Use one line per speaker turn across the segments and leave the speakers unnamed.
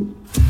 you.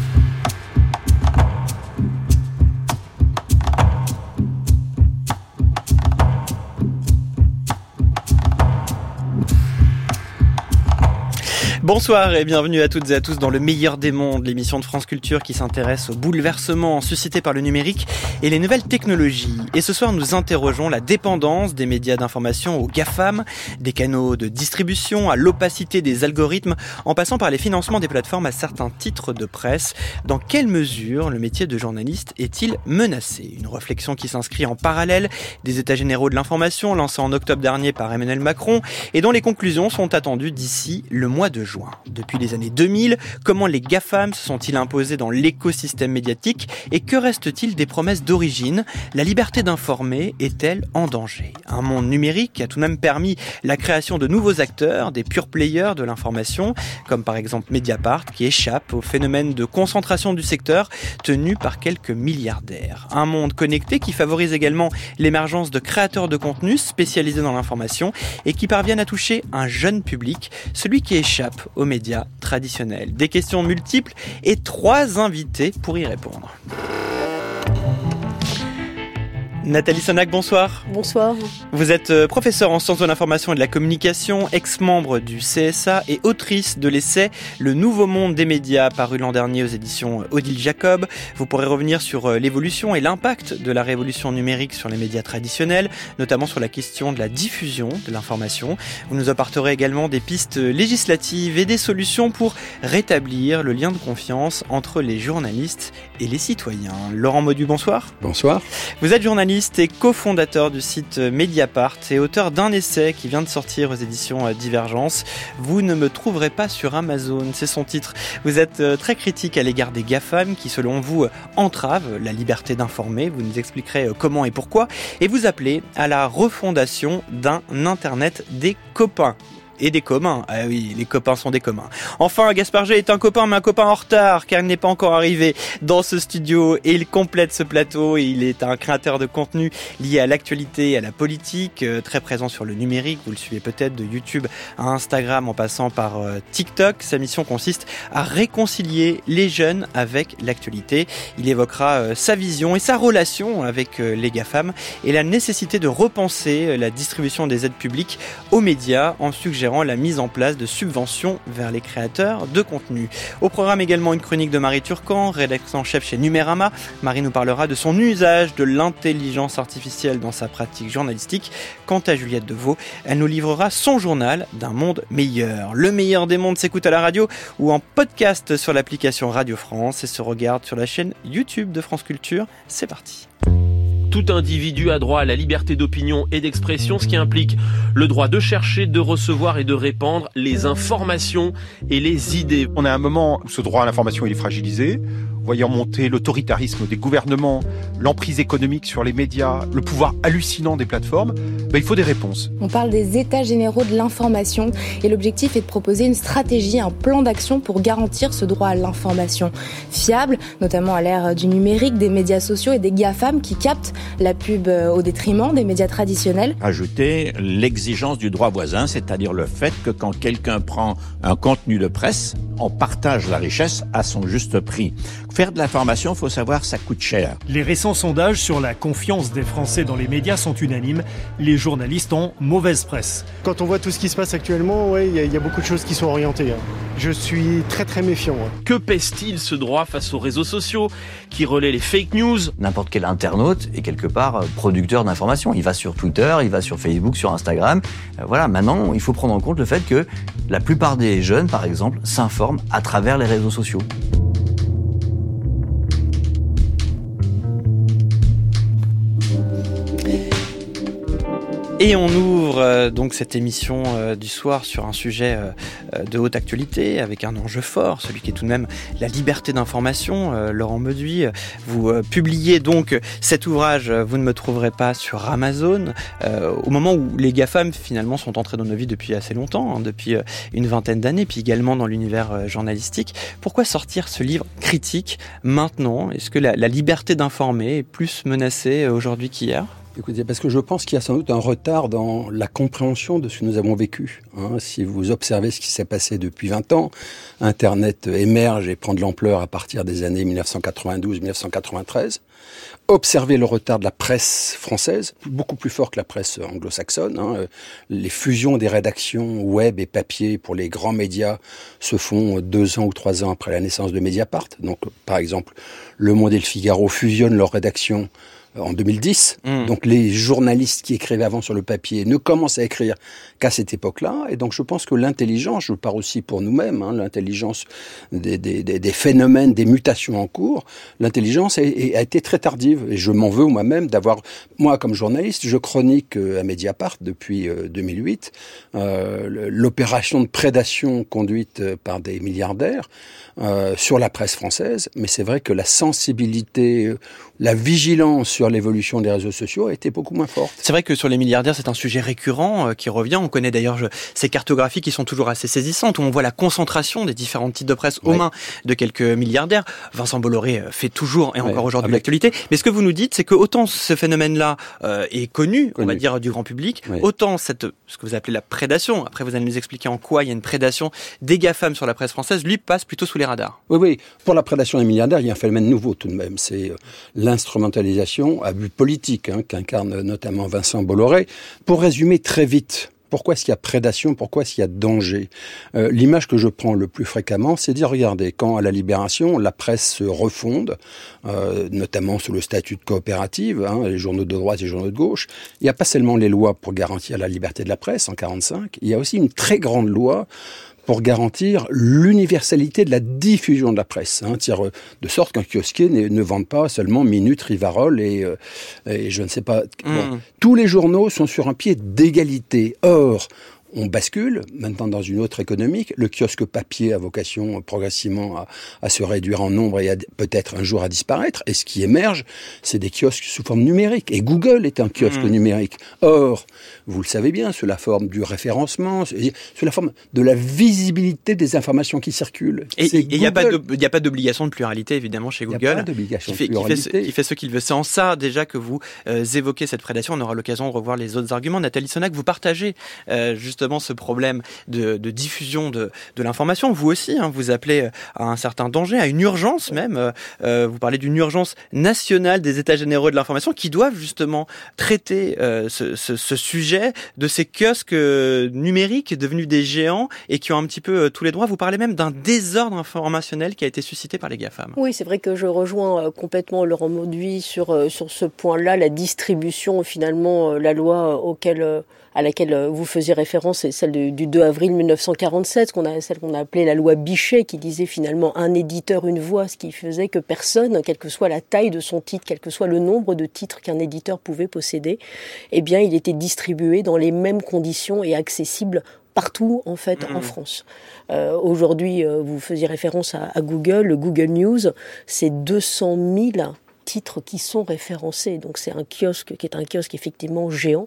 Bonsoir et bienvenue à toutes et à tous dans le meilleur des mondes, l'émission de France Culture qui s'intéresse aux bouleversements suscités par le numérique et les nouvelles technologies. Et ce soir, nous interrogeons la dépendance des médias d'information aux GAFAM, des canaux de distribution à l'opacité des algorithmes, en passant par les financements des plateformes à certains titres de presse. Dans quelle mesure le métier de journaliste est-il menacé? Une réflexion qui s'inscrit en parallèle des états généraux de l'information lancés en octobre dernier par Emmanuel Macron et dont les conclusions sont attendues d'ici le mois de juin. Depuis les années 2000, comment les GAFAM se sont-ils imposés dans l'écosystème médiatique et que reste-t-il des promesses d'origine? La liberté d'informer est-elle en danger? Un monde numérique a tout de même permis la création de nouveaux acteurs, des pure players de l'information, comme par exemple Mediapart, qui échappe au phénomène de concentration du secteur tenu par quelques milliardaires. Un monde connecté qui favorise également l'émergence de créateurs de contenu spécialisés dans l'information et qui parviennent à toucher un jeune public, celui qui échappe aux médias traditionnels. Des questions multiples et trois invités pour y répondre. Nathalie Sonac, bonsoir.
Bonsoir.
Vous êtes euh, professeur en sciences de l'information et de la communication, ex-membre du CSA et autrice de l'essai Le nouveau monde des médias paru l'an dernier aux éditions Odile Jacob. Vous pourrez revenir sur euh, l'évolution et l'impact de la révolution numérique sur les médias traditionnels, notamment sur la question de la diffusion de l'information. Vous nous apporterez également des pistes législatives et des solutions pour rétablir le lien de confiance entre les journalistes et les citoyens. Laurent Modu, bonsoir.
Bonsoir.
Vous êtes journaliste et cofondateur du site Mediapart et auteur d'un essai qui vient de sortir aux éditions Divergence. Vous ne me trouverez pas sur Amazon, c'est son titre. Vous êtes euh, très critique à l'égard des GAFAM qui, selon vous, entravent la liberté d'informer. Vous nous expliquerez euh, comment et pourquoi. Et vous appelez à la refondation d'un Internet des copains et des communs. Ah oui, les copains sont des communs. Enfin, Gaspard G est un copain, mais un copain en retard, car il n'est pas encore arrivé dans ce studio et il complète ce plateau. Il est un créateur de contenu lié à l'actualité, à la politique, euh, très présent sur le numérique. Vous le suivez peut-être de YouTube à Instagram en passant par euh, TikTok. Sa mission consiste à réconcilier les jeunes avec l'actualité. Il évoquera euh, sa vision et sa relation avec les GAFAM et la nécessité de repenser la distribution des aides publiques aux médias en suggérant la mise en place de subventions vers les créateurs de contenu. Au programme également une chronique de Marie Turcan, rédactrice en chef chez Numérama. Marie nous parlera de son usage de l'intelligence artificielle dans sa pratique journalistique. Quant à Juliette Deveau, elle nous livrera son journal d'un monde meilleur. Le meilleur des mondes s'écoute à la radio ou en podcast sur l'application Radio France et se regarde sur la chaîne YouTube de France Culture. C'est parti.
Tout individu a droit à la liberté d'opinion et d'expression, ce qui implique le droit de chercher, de recevoir et de répandre les informations et les idées.
On a un moment où ce droit à l'information est fragilisé voyant monter l'autoritarisme des gouvernements, l'emprise économique sur les médias, le pouvoir hallucinant des plateformes, ben, il faut des réponses.
On parle des états généraux de l'information et l'objectif est de proposer une stratégie, un plan d'action pour garantir ce droit à l'information fiable, notamment à l'ère du numérique, des médias sociaux et des GAFAM qui captent la pub euh, au détriment des médias traditionnels.
Ajouter l'exigence du droit voisin, c'est-à-dire le fait que quand quelqu'un prend un contenu de presse, on partage la richesse à son juste prix. Faire de l'information, faut savoir, ça coûte cher.
Les récents sondages sur la confiance des Français dans les médias sont unanimes. Les journalistes ont mauvaise presse.
Quand on voit tout ce qui se passe actuellement, il y, a beaucoup de choses qui sont orientées. Hein. Je suis très très méfiant. Hein.
Que pèse-t-il ce droit face aux réseaux sociaux qui relaient les fake news?
N'importe quel internaute est quelque part euh, producteur d'informations. Il va sur Twitter, il va sur Facebook, sur Instagram. Euh, voilà, maintenant, il faut prendre en compte le fait que la plupart des jeunes, par exemple, s'informent à travers les réseaux sociaux.
Et on ouvre euh, donc cette émission euh, du soir sur un sujet euh, de haute actualité avec un enjeu fort, celui qui est tout de même la liberté d'information. Laurent Meduy, vous publiez donc cet ouvrage Vous ne me trouverez pas sur Amazon au moment où les GAFAM finalement sont entrés dans nos vies depuis assez longtemps, hein, depuis une vingtaine d'années, puis également dans l'univers journalistique. Pourquoi sortir ce livre critique maintenant? Est-ce que la liberté d'informer est plus menacée aujourd'hui qu'hier?
Écoutez, parce que je pense qu'il y a sans doute un retard dans la compréhension de ce que nous avons vécu. Hein. Si vous observez ce qui s'est passé depuis 20 ans, Internet émerge et prend de l'ampleur à partir des années 1992-1993. Observez le retard de la presse française, beaucoup plus fort que la presse anglo-saxonne. Hein. Les fusions des rédactions web et papier pour les grands médias se font deux ans ou trois ans après la naissance de Mediapart. Donc, par exemple, Le Monde et le Figaro fusionnent leurs rédactions en 2010. Hmm. Donc les journalistes qui écrivaient avant sur le papier ne commencent à écrire qu'à cette époque-là. Et donc je pense que l'intelligence, je pars aussi pour nous-mêmes, hein, l'intelligence des, des, des, phénomènes, des mutations en cours, l'intelligence a, a, été très tardive. Et je m'en veux moi-même d'avoir, moi comme journaliste, je chronique euh, à Mediapart depuis 2008 euh, euh l'opération de prédation conduite euh, par des milliardaires euh, sur la presse française. Mais c'est vrai que la sensibilité, la vigilance sur l'évolution des réseaux sociaux a été beaucoup moins forte.
C'est vrai que sur les milliardaires, c'est un sujet récurrent euh, qui revient. On connaît d'ailleurs ces cartographies qui sont toujours assez saisissantes, où on voit la concentration des différents titres de presse aux mains de quelques milliardaires. Vincent Bolloré euh, fait toujours et encore aujourd'hui l'actualité. Mais ce que vous nous dites, c'est que autant ce phénomène-là euh, est connu, on va dire, du grand public, autant cette, ce que vous appelez la prédation, après vous allez nous expliquer en quoi il y a une prédation des GAFAM sur la presse française, lui passe plutôt sous les radars.
Oui, oui. Pour la prédation des milliardaires, il y a un phénomène nouveau tout de même. C'est l'instrumentalisation à but politique hein, qu'incarne notamment Vincent Bolloré. Pour résumer très vite, pourquoi est-ce qu'il y a prédation Pourquoi est-ce qu'il y a danger? Euh, L'image que je prends le plus fréquemment, c'est dire, regardez, quand à la Libération, la presse se refonde, euh, notamment sous le statut de coopérative, hein, les journaux de droite et les journaux de gauche, il n'y a pas seulement les lois pour garantir la liberté de la presse en 45, il y a aussi une très grande loi pour garantir l'universalité de la diffusion de la presse, hein, de sorte qu'un kiosquier ne, vende pas seulement Minute, Rivarol et, euh, et je ne sais pas. Mmh. tous les journaux sont sur un pied d'égalité. Or, on bascule maintenant dans une autre économique. Le kiosque papier a vocation progressivement à, se réduire en nombre et peut-être un jour à disparaître. Et ce qui émerge, c'est des kiosques sous forme numérique. Et Google est un kiosque mmh. numérique. Or, vous le savez bien, sous la forme du référencement, sous la forme de la visibilité des informations qui circulent.
Et il n'y a pas d'obligation de pluralité, évidemment, chez Google. Il n'y a
pas d'obligation
de pluralité. Qui fait, ce, qu'il veut. C'est en ça, déjà, que vous euh, évoquez cette prédation. On aura l'occasion de revoir les autres arguments. Nathalie Sonac, vous partagez euh, justement ce problème de, diffusion de, l'information. Vous aussi, hein, vous appelez euh, à un certain danger, à une urgence même. vous parlez d'une urgence nationale des États généraux de l'information qui doivent justement traiter ce, sujet de ces kiosques euh, numériques devenus des géants et qui ont un petit peu euh, tous les droits. Vous parlez même d'un désordre informationnel qui a été suscité par les GAFAM.
Oui, c'est vrai que je rejoins euh, complètement Laurent Mauduit sur, sur ce point-là, la distribution, finalement, la loi auquel à laquelle euh, vous faisiez référence, c'est celle du 2 avril 1947, qu'on a, celle qu'on a appelée la loi Bichet, qui disait finalement un éditeur, une voix, ce qui faisait que personne, quelle que soit la taille de son titre, quel que soit le nombre de titres qu'un éditeur pouvait posséder, eh bien, il était distribué dans les mêmes conditions et accessible partout en fait en mmh. France. Euh, Aujourd'hui, euh, vous faisiez référence à, à, Google, le Google News, c'est 200 000 titres qui sont référencés. Donc c'est un kiosque qui est un kiosque effectivement géant.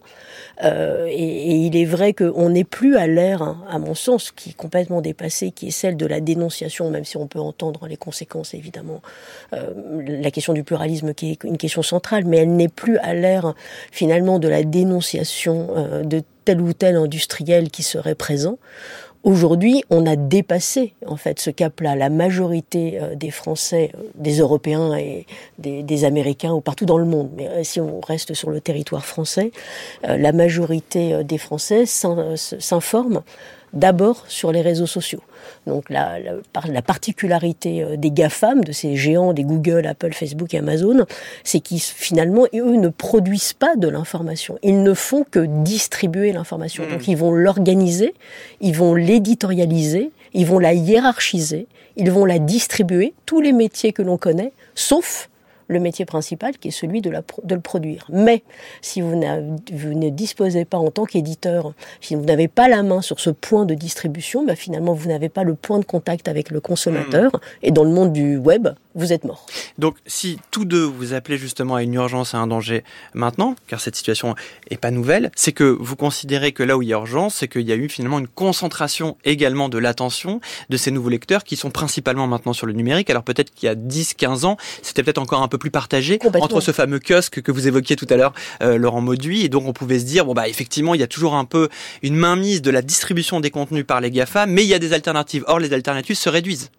Euh, et, il est vrai qu'on n'est plus à l'ère, hein, à mon sens, qui est complètement dépassée, qui est celle de la dénonciation, même si on peut entendre les conséquences évidemment. Euh, la question du pluralisme qui est une question centrale, mais elle n'est plus à l'ère finalement de la dénonciation euh, de tel ou tel industriel qui serait présent. Aujourd'hui, on a dépassé en fait ce cap-là. La majorité euh, des Français, euh, des Européens et des, Américains ou partout dans le monde, mais euh, si on reste sur le territoire français, la majorité des Français s'informent d'abord sur les réseaux sociaux. Donc la, la, particularité euh, des GAFAM, de ces géants des Google, Apple, Facebook et Amazon, c'est qu'ils finalement, eux, ne produisent pas de l'information. Ils ne font que distribuer l'information. Donc hmm. ils vont l'organiser, ils vont l'éditorialiser, ils vont la hiérarchiser, ils vont la distribuer, tous les métiers que l'on connaît, sauf le métier principal qui est celui de, la, de le produire. Mais si vous, vous, ne disposez pas en tant qu'éditeur, si vous n'avez pas la main sur ce point de distribution, bah finalement vous n'avez pas le point de contact avec le consommateur. Hmm. Et dans le monde du web, vous êtes mort.
Donc si tous deux vous appelez justement à une urgence, à un danger maintenant, car cette situation est pas nouvelle, c'est que vous considérez que là où il y a urgence, c'est qu'il y a eu finalement une concentration également de l'attention de ces nouveaux lecteurs qui sont principalement maintenant sur le numérique. Alors peut-être qu'il y a 10, 15 ans, c'était peut-être encore un peu plus partagé entre ce fameux kiosque que vous évoquiez tout à l'heure, euh, Laurent Mauduit, et donc on pouvait se dire bon bah effectivement il y a toujours un peu une mainmise de la distribution des contenus par les Gafa, mais il y a des alternatives. Or les alternatives se réduisent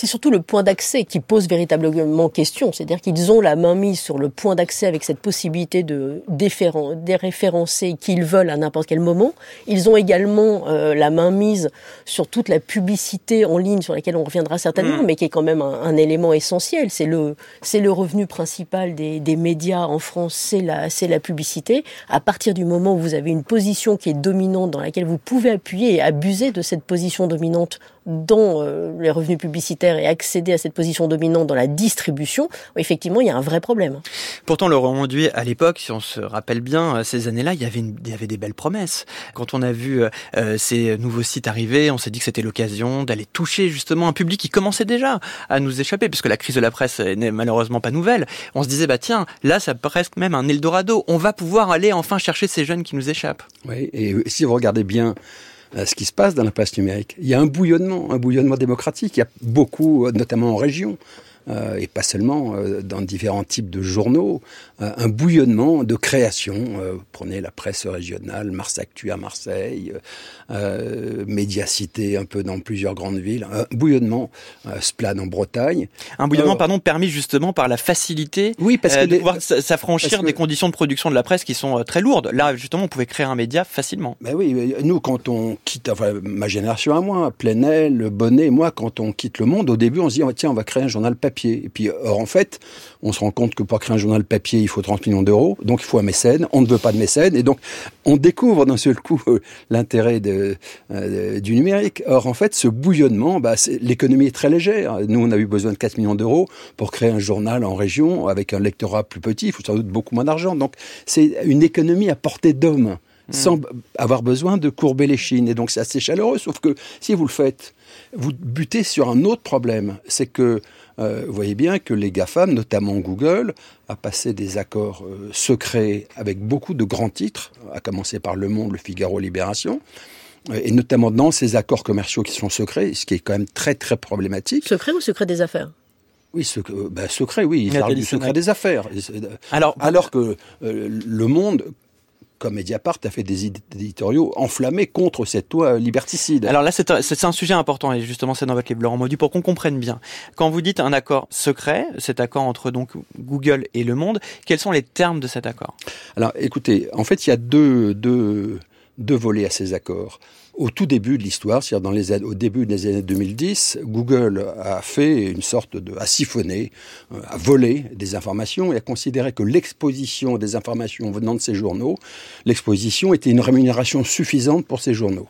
c'est surtout le point d'accès qui pose véritablement question. C'est-à-dire qu'ils ont la main mise sur le point d'accès avec cette possibilité de déréférencer qu'ils veulent à n'importe quel moment. Ils ont également euh, la main mise sur toute la publicité en ligne sur laquelle on reviendra certainement, mm. mais qui est quand même un, élément essentiel. C'est le, c'est le revenu principal des, des médias en France, c'est la, c'est la publicité. À partir du moment où vous avez une position qui est dominante dans laquelle vous pouvez appuyer et abuser de cette position dominante dans euh, les revenus publicitaires et accéder à cette position dominante dans la distribution, effectivement, il y a un vrai problème.
Pourtant, le Duy, à l'époque, si on se rappelle bien, euh, ces années-là, il y avait, il y avait des belles promesses. Quand on a vu euh, ces nouveaux sites arriver, on s'est dit que c'était l'occasion d'aller toucher justement un public qui commençait déjà à nous échapper, puisque la crise de la presse n'est malheureusement pas nouvelle. On se disait, bah tiens, là, ça presque même un Eldorado. On va pouvoir aller enfin chercher ces jeunes qui nous échappent.
Oui, et si vous regardez bien ce qui se passe dans la presse numérique. Il y a un bouillonnement, un bouillonnement démocratique. Il y a beaucoup, notamment en région, euh, et pas seulement euh, dans différents types de journaux, euh, un bouillonnement de création. prenez la presse régionale, Mars Actu à Marseille, Médiacité un peu dans plusieurs grandes villes, un bouillonnement Splan en Bretagne.
Un bouillonnement, pardon, permis justement par la facilité
oui, parce que
de pouvoir s'affranchir des conditions de production de la presse qui sont très lourdes. Là, justement, on pouvait créer un média facilement.
Ben oui, nous, quand on quitte, enfin, ma génération à moi, Plenel, Bonnet, moi, quand on quitte le monde, au début, on se dit, oh, tiens, on va créer un journal papier et puis, or, en fait, on se rend compte que pour créer un journal papier, il faut 30 millions d'euros. Donc, il faut un mécène. On ne veut pas de mécène. Et donc, on découvre d'un seul coup euh, l'intérêt euh, du numérique. Or, en fait, ce bouillonnement, bah, l'économie est très légère. Nous, on a eu besoin de 4 millions d'euros pour créer un journal en région avec un lectorat plus petit. Il faut sans doute beaucoup moins d'argent. Donc, c'est une économie à portée d'homme hmm. sans avoir besoin de courber les chines. Et donc c'est assez chaleureux, sauf que si vous le faites, vous butez sur un autre problème. C'est que euh, vous voyez bien que les GAFAM, notamment Google, a passé des accords euh, secrets avec beaucoup de grands titres, à commencer par Le Monde, Le Figaro, Libération euh, et notamment dans ces accords commerciaux qui sont secrets, ce qui est quand même très très problématique.
Secret ou secret des affaires?
Oui, ben, secret, oui, il parle du secret des affaires. Alors, alors que Le Monde comme Mediapart a fait des éditoriaux enflammés contre cette loi liberticide.
Alors là, c'est un, sujet important, et justement, c'est dans votre livre, Laurent Maudu, pour qu'on comprenne bien. Quand vous dites un accord secret, cet accord entre donc Google et Le Monde, quels sont les termes de cet accord?
Alors, écoutez, en fait, il y a deux, deux, deux volets à ces accords au tout début de l'histoire, c'est-à-dire au début des années 2010, Google a fait une sorte de, a siphonné, euh, a volé des informations et a considéré que l'exposition des informations venant de ces journaux, l'exposition était une rémunération suffisante pour ces journaux.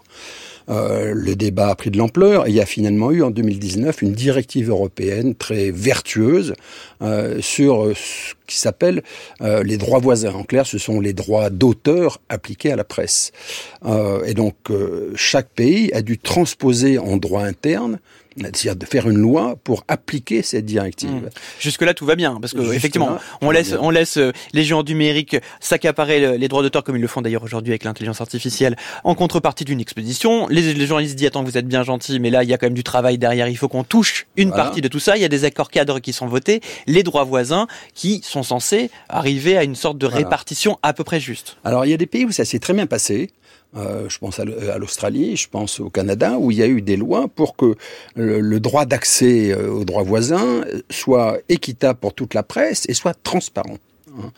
Euh, le débat a pris de l'ampleur et il y a finalement eu en 2019 une directive européenne très vertueuse euh, sur euh, ce qui s'appelle les droits voisins. En clair, ce sont les droits d'auteur appliqués à la presse. et donc, chaque pays a dû transposer en droit interne c'est-à-dire de faire une loi pour appliquer cette directive. Mmh.
Jusque-là, tout va bien, parce que effectivement, on laisse, on laisse euh, les géants du numérique s'accaparer les droits d'auteur, comme ils le font d'ailleurs aujourd'hui avec l'intelligence artificielle, en contrepartie d'une expédition. Les, les journalistes disent attends, vous êtes bien gentil, mais là, il y a quand même du travail derrière. Il faut qu'on touche une partie de tout ça. Il y a des accords cadres qui sont votés, les droits voisins qui sont censés arriver à une sorte de répartition à peu près juste.
Alors, il y a des pays où ça s'est très bien passé. Euh, je pense à l'Australie, je pense au Canada, où il y a eu des lois pour que le, droit d'accès euh, aux droits voisins soit équitable pour toute la presse et soit transparent. Hein.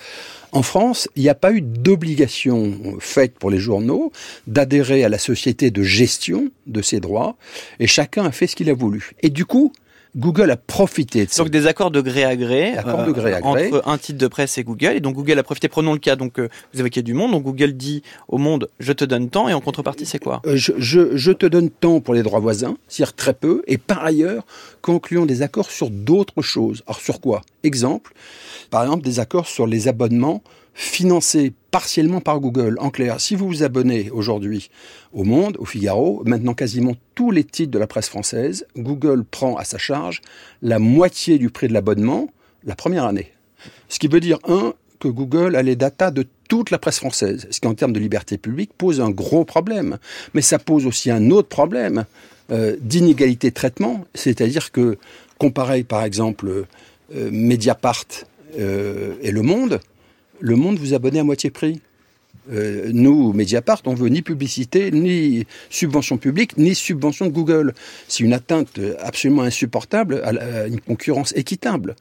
En France, il n'y a pas eu d'obligation faite pour les journaux d'adhérer à la société de gestion de ces droits, et chacun a fait ce qu'il a voulu. Et du coup, Google a profité de ça.
Donc des accords de gré à gré, euh, entre un titre de presse et Google. Et donc Google a profité. Prenons le cas. Donc euh, vous évoquez du monde. Donc Google dit au monde je te donne tant et en contrepartie c'est quoi?
Euh, je, je, je, te donne tant pour les droits voisins, c'est-à-dire très peu. Et par ailleurs concluons des accords sur d'autres choses. Alors sur quoi? Exemple. Par exemple des accords sur les abonnements financés partiellement par Google. En clair, si vous vous abonnez aujourd'hui au Monde, au Figaro, maintenant quasiment tous les titres de la presse française, Google prend à sa charge la moitié du prix de l'abonnement la première année. Ce qui veut dire, un, que Google a les datas de toute la presse française, ce qui en termes de liberté publique pose un gros problème. Mais ça pose aussi un autre problème euh, d'inégalité de traitement, c'est-à-dire que, comparé par exemple euh, Mediapart euh, et Le Monde, Le Monde vous abonnez à moitié prix. Euh, nous, Mediapart, on veut ni publicité, ni subvention publique, ni subvention de Google. C'est une atteinte absolument insupportable à, une concurrence équitable.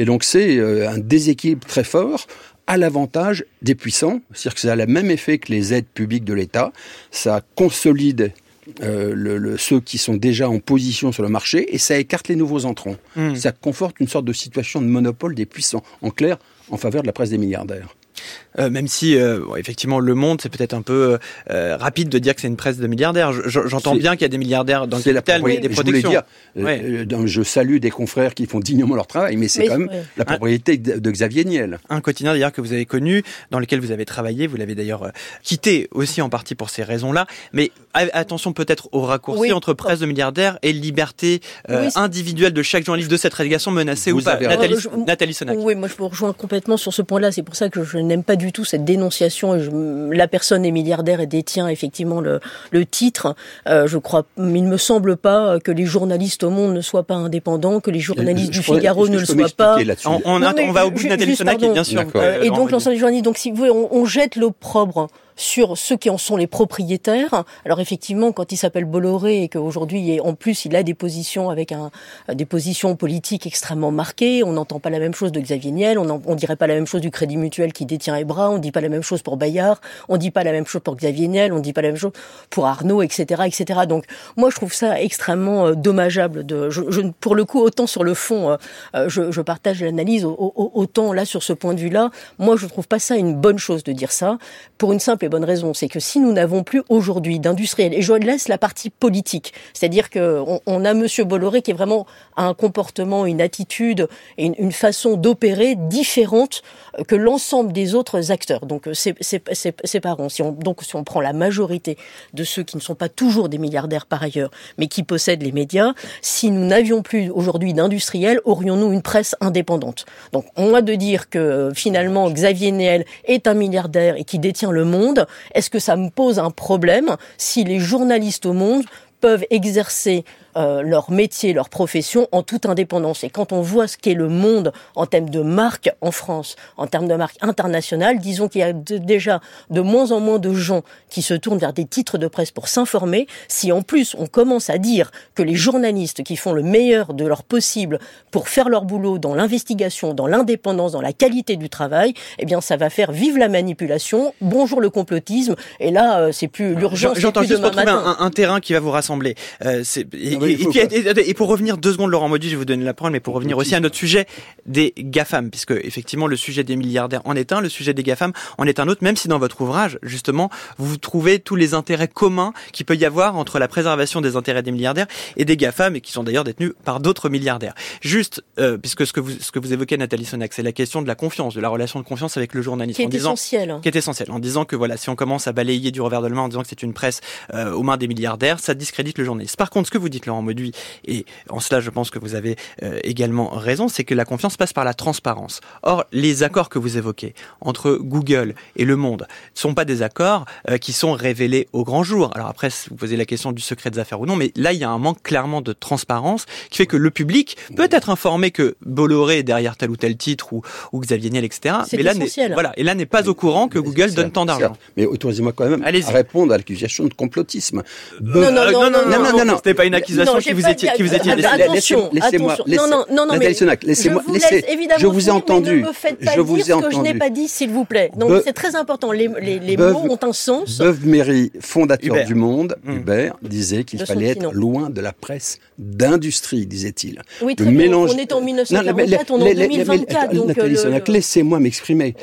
Et donc c'est euh, un déséquilibre très fort à l'avantage des puissants, c'est-à-dire que ça a le même effet que les aides publiques de l'État, ça consolide euh, le, ceux qui sont déjà en position sur le marché et ça écarte les nouveaux entrants. Hmm. Ça conforte une sorte de situation de monopole des puissants, en clair, en faveur de la presse des milliardaires.
Euh, même si euh, effectivement Le Monde c'est peut-être un peu euh, rapide de dire que c'est une presse de milliardaires. J'entends bien qu'il y a des milliardaires dans le capital, mais il y a des protections.
Je, dire, je salue des confrères qui font dignement leur travail, mais c'est quand même la propriété de Xavier Niel.
Un quotidien d'ailleurs que vous avez connu, dans lequel vous avez travaillé, vous l'avez d'ailleurs quitté aussi en partie pour ces raisons-là. Mais attention peut-être au raccourci entre presse de milliardaires et liberté individuelle de chaque journaliste de cette régulation menacée ou pas. Nathalie, Nathalie Sonac.
Oui, moi je vous rejoins complètement sur ce point-là. C'est pour ça que je n'aime pas du tout cette dénonciation. La personne est milliardaire et détient effectivement le, le titre. Euh, je crois, il me semble pas que les journalistes au monde ne soient pas indépendants, que les journalistes du Figaro ne le soient pas.
On, on, on, va au bout de Nathalie Sonac, bien sûr.
Euh, et donc l'ensemble des journalistes. Donc si vous voulez, on, on jette l'opprobre sur ceux qui en sont les propriétaires. Alors effectivement, quand il s'appelle Bolloré et qu'aujourd'hui, en plus, il a des positions avec un, des positions politiques extrêmement marquées, on n'entend pas la même chose de Xavier Niel, on, on dirait pas la même chose du Crédit Mutuel qui détient Ebra, on dit pas la même chose pour Bayard, on dit pas la même chose pour Xavier Niel, on dit pas la même chose pour Arnaud, etc., etc. Donc moi, je trouve ça extrêmement euh, dommageable. De, je, je, pour le coup, autant sur le fond, euh, euh, je, je, partage l'analyse, autant là sur ce point de vue-là, moi, je trouve pas ça une bonne chose de dire ça pour une simple bonne raison, c'est que si nous n'avons plus aujourd'hui d'industriels, et je laisse la partie politique, c'est-à-dire qu'on on a Monsieur Bolloré qui est vraiment un comportement, une attitude et une, façon d'opérer différente que l'ensemble des autres acteurs. Donc c'est pas rond. Si on, donc si on prend la majorité de ceux qui ne sont pas toujours des milliardaires par ailleurs, mais qui possèdent les médias, si nous n'avions plus aujourd'hui d'industriels, aurions-nous une presse indépendante? Donc on a de dire que finalement Xavier Niel est un milliardaire et qui détient le monde, est-ce que ça me pose un problème si les journalistes au monde peuvent exercer euh, leur métier, leur profession en toute indépendance. Et quand on voit ce qu'est le monde en termes de marque en France, en termes de marque internationale, disons qu'il y a déjà de moins en moins de gens qui se tournent vers des titres de presse pour s'informer. Si en plus on commence à dire que les journalistes qui font le meilleur de leur possible pour faire leur boulot dans l'investigation, dans l'indépendance, dans la qualité du travail, eh bien ça va faire vivre la manipulation. Bonjour le complotisme. Et là, euh, c'est plus l'urgence.
J'entends juste pour trouver un, un, terrain qui va vous rassembler. Euh, et, pour revenir deux secondes, Laurent Maudit, je vais vous donner la parole, mais pour revenir aussi à notre sujet des GAFAM, puisque effectivement le sujet des milliardaires en est un, le sujet des GAFAM en est un autre, même si dans votre ouvrage, justement, vous trouvez tous les intérêts communs qu'il peut y avoir entre la préservation des intérêts des milliardaires et des GAFAM, et qui sont d'ailleurs détenus par d'autres milliardaires. Juste, euh, puisque ce que vous, ce que vous évoquez, Nathalie Sonac, c'est la question de la confiance, de la relation de confiance avec le journaliste.
Qui est essentiel.
Qui est essentiel. En disant que voilà, si on commence à balayer du revers de la main en disant que c'est une presse euh, aux mains des milliardaires, ça discrédite le journaliste. Par contre, ce que vous dites, Laurent Mauduit, et en cela je pense que vous avez euh, également raison, c'est que la confiance passe par la transparence. Or, les accords que vous évoquez entre Google et le monde ne sont pas des accords euh, qui sont révélés au grand jour. Alors après, vous posez la question du secret des affaires ou non, mais là, il y a un manque clairement de transparence qui fait que le public peut être informé que Bolloré est derrière tel ou tel titre ou, ou Xavier Niel, etc.
Mais là,
voilà, et là n'est pas au courant que Google donne tant d'argent.
Mais autorisez-moi quand même à répondre à l'accusation de complotisme.
Non, non, non, non, non, non,
non, non, c'était pas une qui vous étiez, qui vous étiez
attention, laissez-moi,
non, non, non, non, mais laissez-moi,
je vous laisse, évidemment,
je vous ai entendu.
Ne me faites pas je vous dire ai ce que je n'ai pas dit, s'il vous plaît. Donc c'est très important. Les, les, les mots ont un sens.
Beuve Méry, fondateur du Monde, mm. Hubert, disait qu'il fallait être loin de la presse d'industrie, disait-il.
Oui, très bien. On est en 1944, on est en 2024.
Nathalie Sonac, laissez-moi m'exprimer.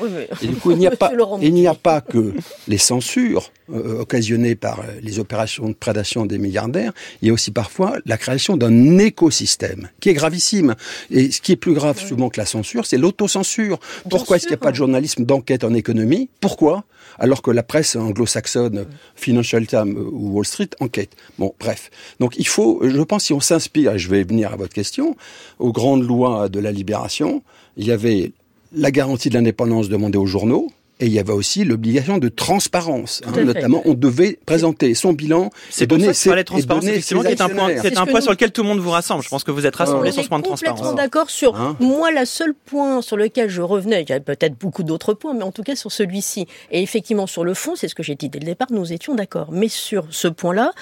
Et du coup, il n'y a pas, il n'y a pas que les censures euh, occasionnées par euh, les opérations de prédation des milliardaires. Il y a aussi parfois la création d'un écosystème qui est gravissime. Et ce qui est plus grave souvent que la censure, c'est l'autocensure. Pourquoi est-ce qu'il n'y a pas de journalisme d'enquête en économie? Pourquoi? Alors que la presse anglo-saxonne, Financial Times ou Wall Street enquête. Bon, bref. Donc il faut, je pense, si on s'inspire, et je vais venir à votre question, aux grandes lois de la libération, il y avait la garantie de l'indépendance demandée aux journaux, et il y avait aussi l'obligation de transparence. Hein, notamment, on devait présenter son bilan.
C'est donner ça que de transparence, effectivement, qui est un point, c'est un point sur lequel tout le monde vous rassemble. Je pense que vous êtes rassemblés sur ce point de transparence.
complètement d'accord sur, hein moi, la seule point sur lequel je revenais, il y avait peut-être beaucoup d'autres points, mais en tout cas sur celui-ci. Et effectivement, sur le fond, c'est ce que j'ai dit dès le départ, nous étions d'accord. Mais sur ce point-là,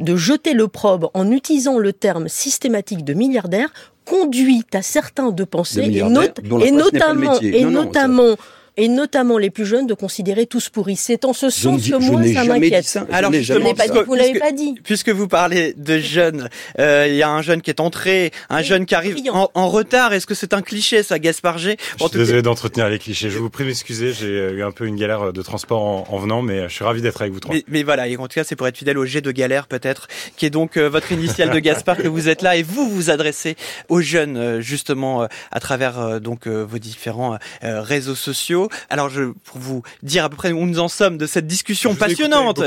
de jeter le probe en utilisant le terme systématique de milliardaire conduit à certains de penser, et, et notamment, et notamment et notamment les plus jeunes, de considérer tous pourris. C'est en ce sens que moi, ça m'inquiète.
Alors, je
ne pas dit, vous l'avez pas dit.
Puisque vous parlez de jeunes, euh, il y a un jeune qui est entré, un jeune qui arrive en, retard. Est-ce que c'est un cliché, ça, Gaspard G
Je suis désolé d'entretenir les clichés. Je vous prie m'excuser, j'ai eu un peu une galère de transport en, venant, mais je suis ravi d'être avec vous trois.
Mais, voilà, et en tout cas, c'est pour être fidèle au G de galère, peut-être, qui est donc euh, votre initiale de Gaspard, que vous êtes là, et vous vous adressez aux jeunes, euh, justement, à travers donc vos différents réseaux sociaux. Alors, je pour vous dire à peu près où nous en sommes de cette discussion passionnante.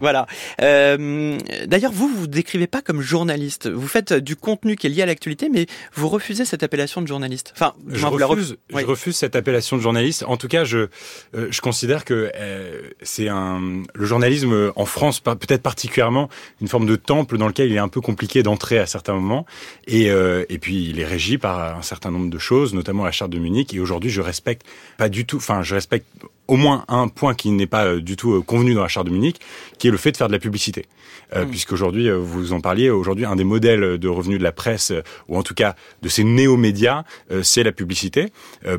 Voilà. Euh, D'ailleurs, vous vous décrivez pas comme journaliste. Vous faites du contenu qui est lié à l'actualité, mais vous refusez cette appellation de journaliste.
Enfin, je refuse. Je refuse cette appellation de journaliste. En tout cas, je euh, je considère que euh, c'est un le journalisme en France, peut-être particulièrement une forme de temple dans lequel il est un peu compliqué d'entrer à certains moments. Et euh, et puis il est régi par un certain nombre de choses, notamment la charte de Munich. Et aujourd'hui, je respecte pas du tout. Enfin, je respecte au moins un point qui n'est pas euh, du tout euh, convenu dans la charte de Munich, qui est le fait de faire de la publicité. Euh, mm. Puisqu'aujourd'hui, euh, vous en parliez, aujourd'hui, un des modèles de revenus de la presse, ou en tout cas de ces néo-médias, c'est la publicité.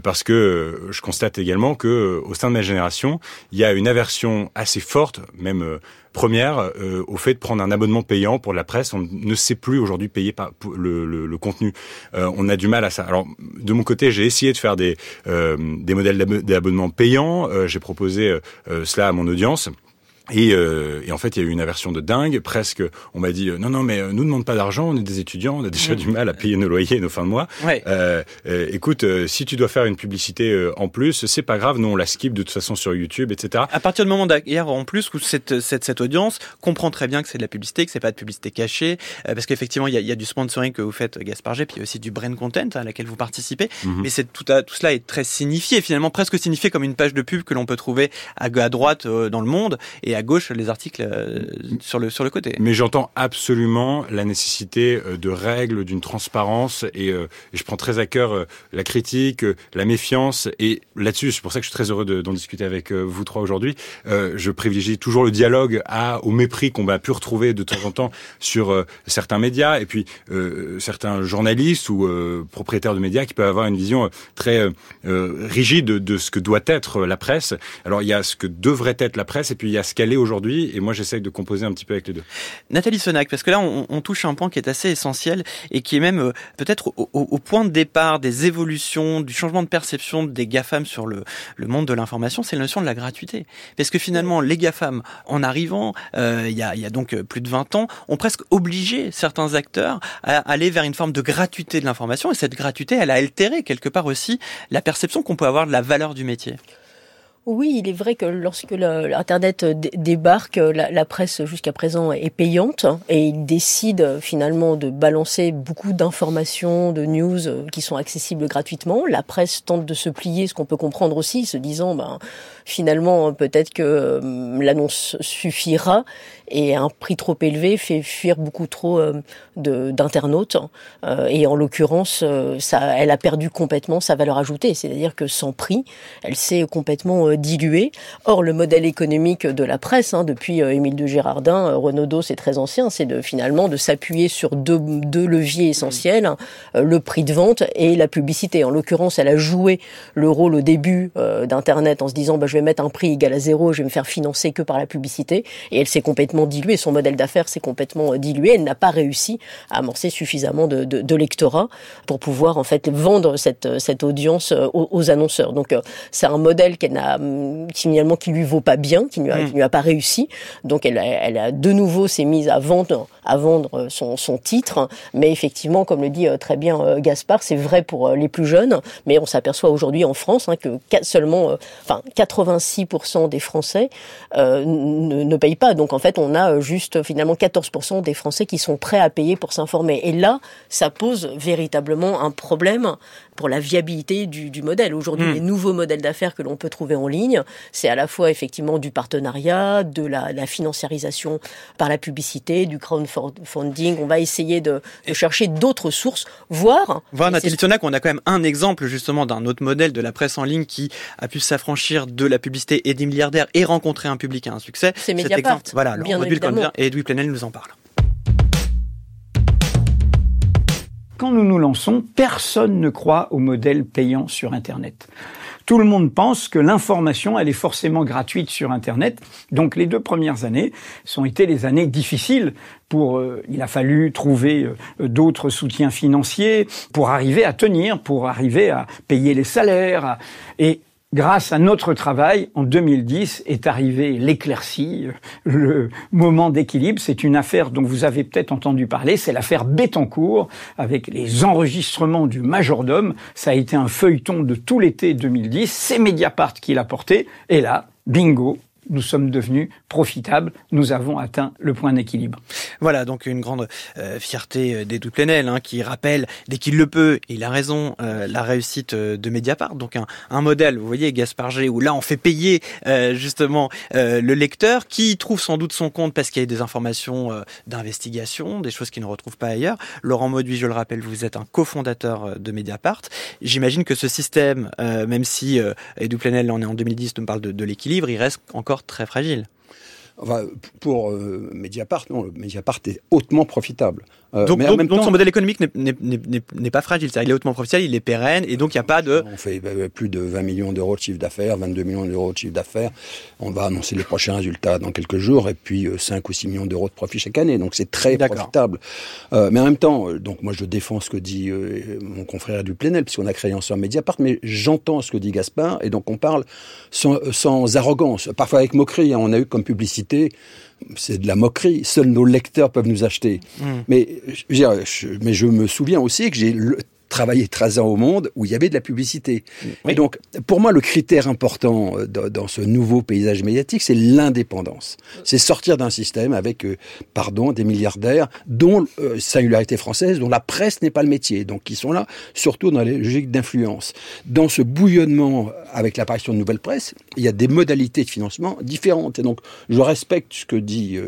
parce que je constate également que au sein de ma génération, il y a une aversion assez forte, même première, euh, au fait de prendre un abonnement payant pour la presse. On ne sait plus aujourd'hui payer par le, le, le contenu. Euh, on a du mal à ça. Alors, de mon côté, j'ai essayé de faire des, euh, des modèles d'abonnement payants. J'ai proposé cela à mon audience. Et, euh, et, en fait, il y a eu une aversion de dingue. Presque, on m'a dit euh, non, non, mais euh, nous demande pas d'argent. On est des étudiants, on a déjà du mal à payer nos loyers et nos fins de mois. Ouais. Euh, écoute, si tu dois faire une publicité en plus, c'est pas grave. Nous, on la skip de toute façon sur YouTube, etc.
À partir du moment d'ailleurs en plus où cette, cette, cette audience comprend très bien que c'est de la publicité, que c'est pas de publicité cachée, parce qu'effectivement, il y a, y a, du sponsoring que vous faites, Gaspard G, puis il y a aussi du brain content à laquelle vous participez. Mhm. Mais c'est tout, à, tout cela est très signifié, finalement presque signifié comme une page de pub que l'on peut trouver à, à droite dans le monde et à gauche les articles euh, sur le sur le côté.
Mais j'entends absolument la nécessité euh, de règles, d'une transparence et, euh, je prends très à cœur la critique, la méfiance et là-dessus, c'est pour ça que je suis très heureux d'en discuter avec vous trois aujourd'hui. je privilégie toujours le dialogue à au mépris qu'on va pu retrouver de temps en temps sur certains médias et puis certains journalistes ou propriétaires de médias qui peuvent avoir une vision très rigide de, de ce que doit être la presse. Alors il y a ce que devrait être la presse et puis il y a ce qu'elle aujourd'hui et moi j'essaye de composer un petit peu avec les deux.
Nathalie Sonac, parce que là on, touche un point qui est assez essentiel et qui est même euh, peut-être au, point de départ des évolutions, du changement de perception des GAFAM sur le, monde de l'information, c'est la notion de la gratuité. Parce que finalement les GAFAM, en arrivant euh, il, y a, y a donc plus de 20 ans, ont presque obligé certains acteurs à aller vers une forme de gratuité de l'information et cette gratuité, elle a altéré quelque part aussi la perception qu'on peut avoir de la valeur du métier.
Oui, il est vrai que lorsque l'Internet débarque, la, presse jusqu'à présent est payante et il décide finalement de balancer beaucoup d'informations, de news euh, qui sont accessibles gratuitement. La presse tente de se plier, ce qu'on peut comprendre aussi, se disant ben, finalement peut-être que euh, l'annonce suffira et un prix trop élevé fait fuir beaucoup trop euh, d'internautes et en l'occurrence ça elle a perdu complètement sa valeur ajoutée c'est-à-dire que sans prix elle s'est complètement dilué. Or, le modèle économique de la presse, hein, depuis euh, Émile de Girardin, euh, Renaudot, c'est très ancien, c'est de finalement de s'appuyer sur deux, deux leviers essentiels, hein, euh, le prix de vente et la publicité. En l'occurrence, elle a joué le rôle au début d'Internet en se disant bah, je vais mettre un prix égal à zéro, je vais me faire financer que par la publicité. Et elle s'est complètement diluée, son modèle d'affaires s'est complètement dilué. Elle n'a pas réussi à amorcer suffisamment de, de, de lectorat pour pouvoir en fait vendre cette, cette audience aux, aux annonceurs. Donc c'est un modèle qu'elle n'a finalement qui lui vaut pas bien, qui ne lui, a pas réussi. Donc elle a, elle a de nouveau s'est mise à vendre, à vendre son, son titre. Mais effectivement, comme le dit euh, très bien euh, Gaspard, c'est vrai pour euh, les plus jeunes. Mais on s'aperçoit aujourd'hui en France hein, que seulement, enfin 86% des Français euh, ne, ne, payent pas. Donc en fait, on a juste finalement 14% des Français qui sont prêts à payer pour s'informer. Et là, ça pose véritablement un problème pour la viabilité du, du modèle. Aujourd'hui, hmm. les nouveaux modèles d'affaires que l'on peut trouver en ligne. C'est à la fois effectivement du partenariat, de la, la financiarisation par la publicité, du crowdfunding. On va essayer de, de chercher d'autres sources, voire...
Voir Nathalie Tonac, on a quand même un exemple justement d'un autre modèle de la presse en ligne qui a pu s'affranchir de la publicité et des milliardaires et rencontrer un public à un succès.
C'est Mediapart.
voilà,
bien évidemment.
et Edoui Plenel nous en parle.
Quand nous nous lançons, personne ne croit au modèle payant sur Internet. Tout le monde pense que l'information, elle est forcément gratuite sur Internet. Donc les deux premières années sont été les années difficiles pour, euh, il a fallu trouver euh, d'autres soutiens financiers pour arriver à tenir, pour arriver à payer les salaires. Et grâce à notre travail, en 2010 est arrivé l'éclaircie, le moment d'équilibre. C'est une affaire dont vous avez peut-être entendu parler, c'est l'affaire Bettencourt, avec les enregistrements du majordome. Ça a été un feuilleton de tout l'été 2010, c'est Mediapart qui l'a porté, et là, bingo, nous sommes devenus profitables, nous avons atteint le point d'équilibre.
Voilà, donc une grande euh, fierté euh, des Plenel, hein, qui rappelle, dès qu'il le peut, il a raison, euh, la réussite de Mediapart. Donc un, modèle, vous voyez, Gaspard G, où là on fait payer justement le lecteur, qui trouve sans doute son compte parce qu'il y a des informations d'investigation, des choses qu'il ne retrouve pas ailleurs. Laurent Mauduit, je le rappelle, vous êtes un cofondateur de Mediapart. J'imagine que ce système, même si Edu Plenel en est en 2010, nous parle de l'équilibre, il reste encore très fragile.
Enfin, pour euh, Mediapart, non, Mediapart est hautement profitable.
Euh, donc, donc, son modèle économique n'est pas fragile, il est hautement profitable, il est pérenne, et donc il n'y a pas de...
On fait euh, plus de 20 millions d'euros de chiffre d'affaires, 22 millions d'euros de chiffre d'affaires. On va annoncer les prochains résultats dans quelques jours, et puis 5 ou 6 millions d'euros de profit chaque année. Donc c'est très profitable. mais en même temps, donc moi je défends ce que dit mon confrère du Plenel, puisqu'on a créé ensemble Mediapart, mais j'entends ce que dit Gaspard, et donc on parle sans, sans arrogance, parfois avec moquerie. Hein. On a eu comme publicité c'est de la moquerie. Seuls nos lecteurs peuvent nous acheter. Hmm. Mais, je, mais je me souviens aussi que j'ai travaillé 13 ans au monde où il y avait de la publicité. Et donc, pour moi, le critère important euh, dans ce nouveau paysage médiatique, c'est l'indépendance. C'est sortir d'un système avec, euh, pardon, des milliardaires dont euh, singularité française, dont la presse n'est pas le métier, donc qui sont là surtout dans les logiques d'influence. Dans ce bouillonnement avec l'apparition de nouvelles presses, il y a des modalités de financement différentes. Et donc, je respecte ce que dit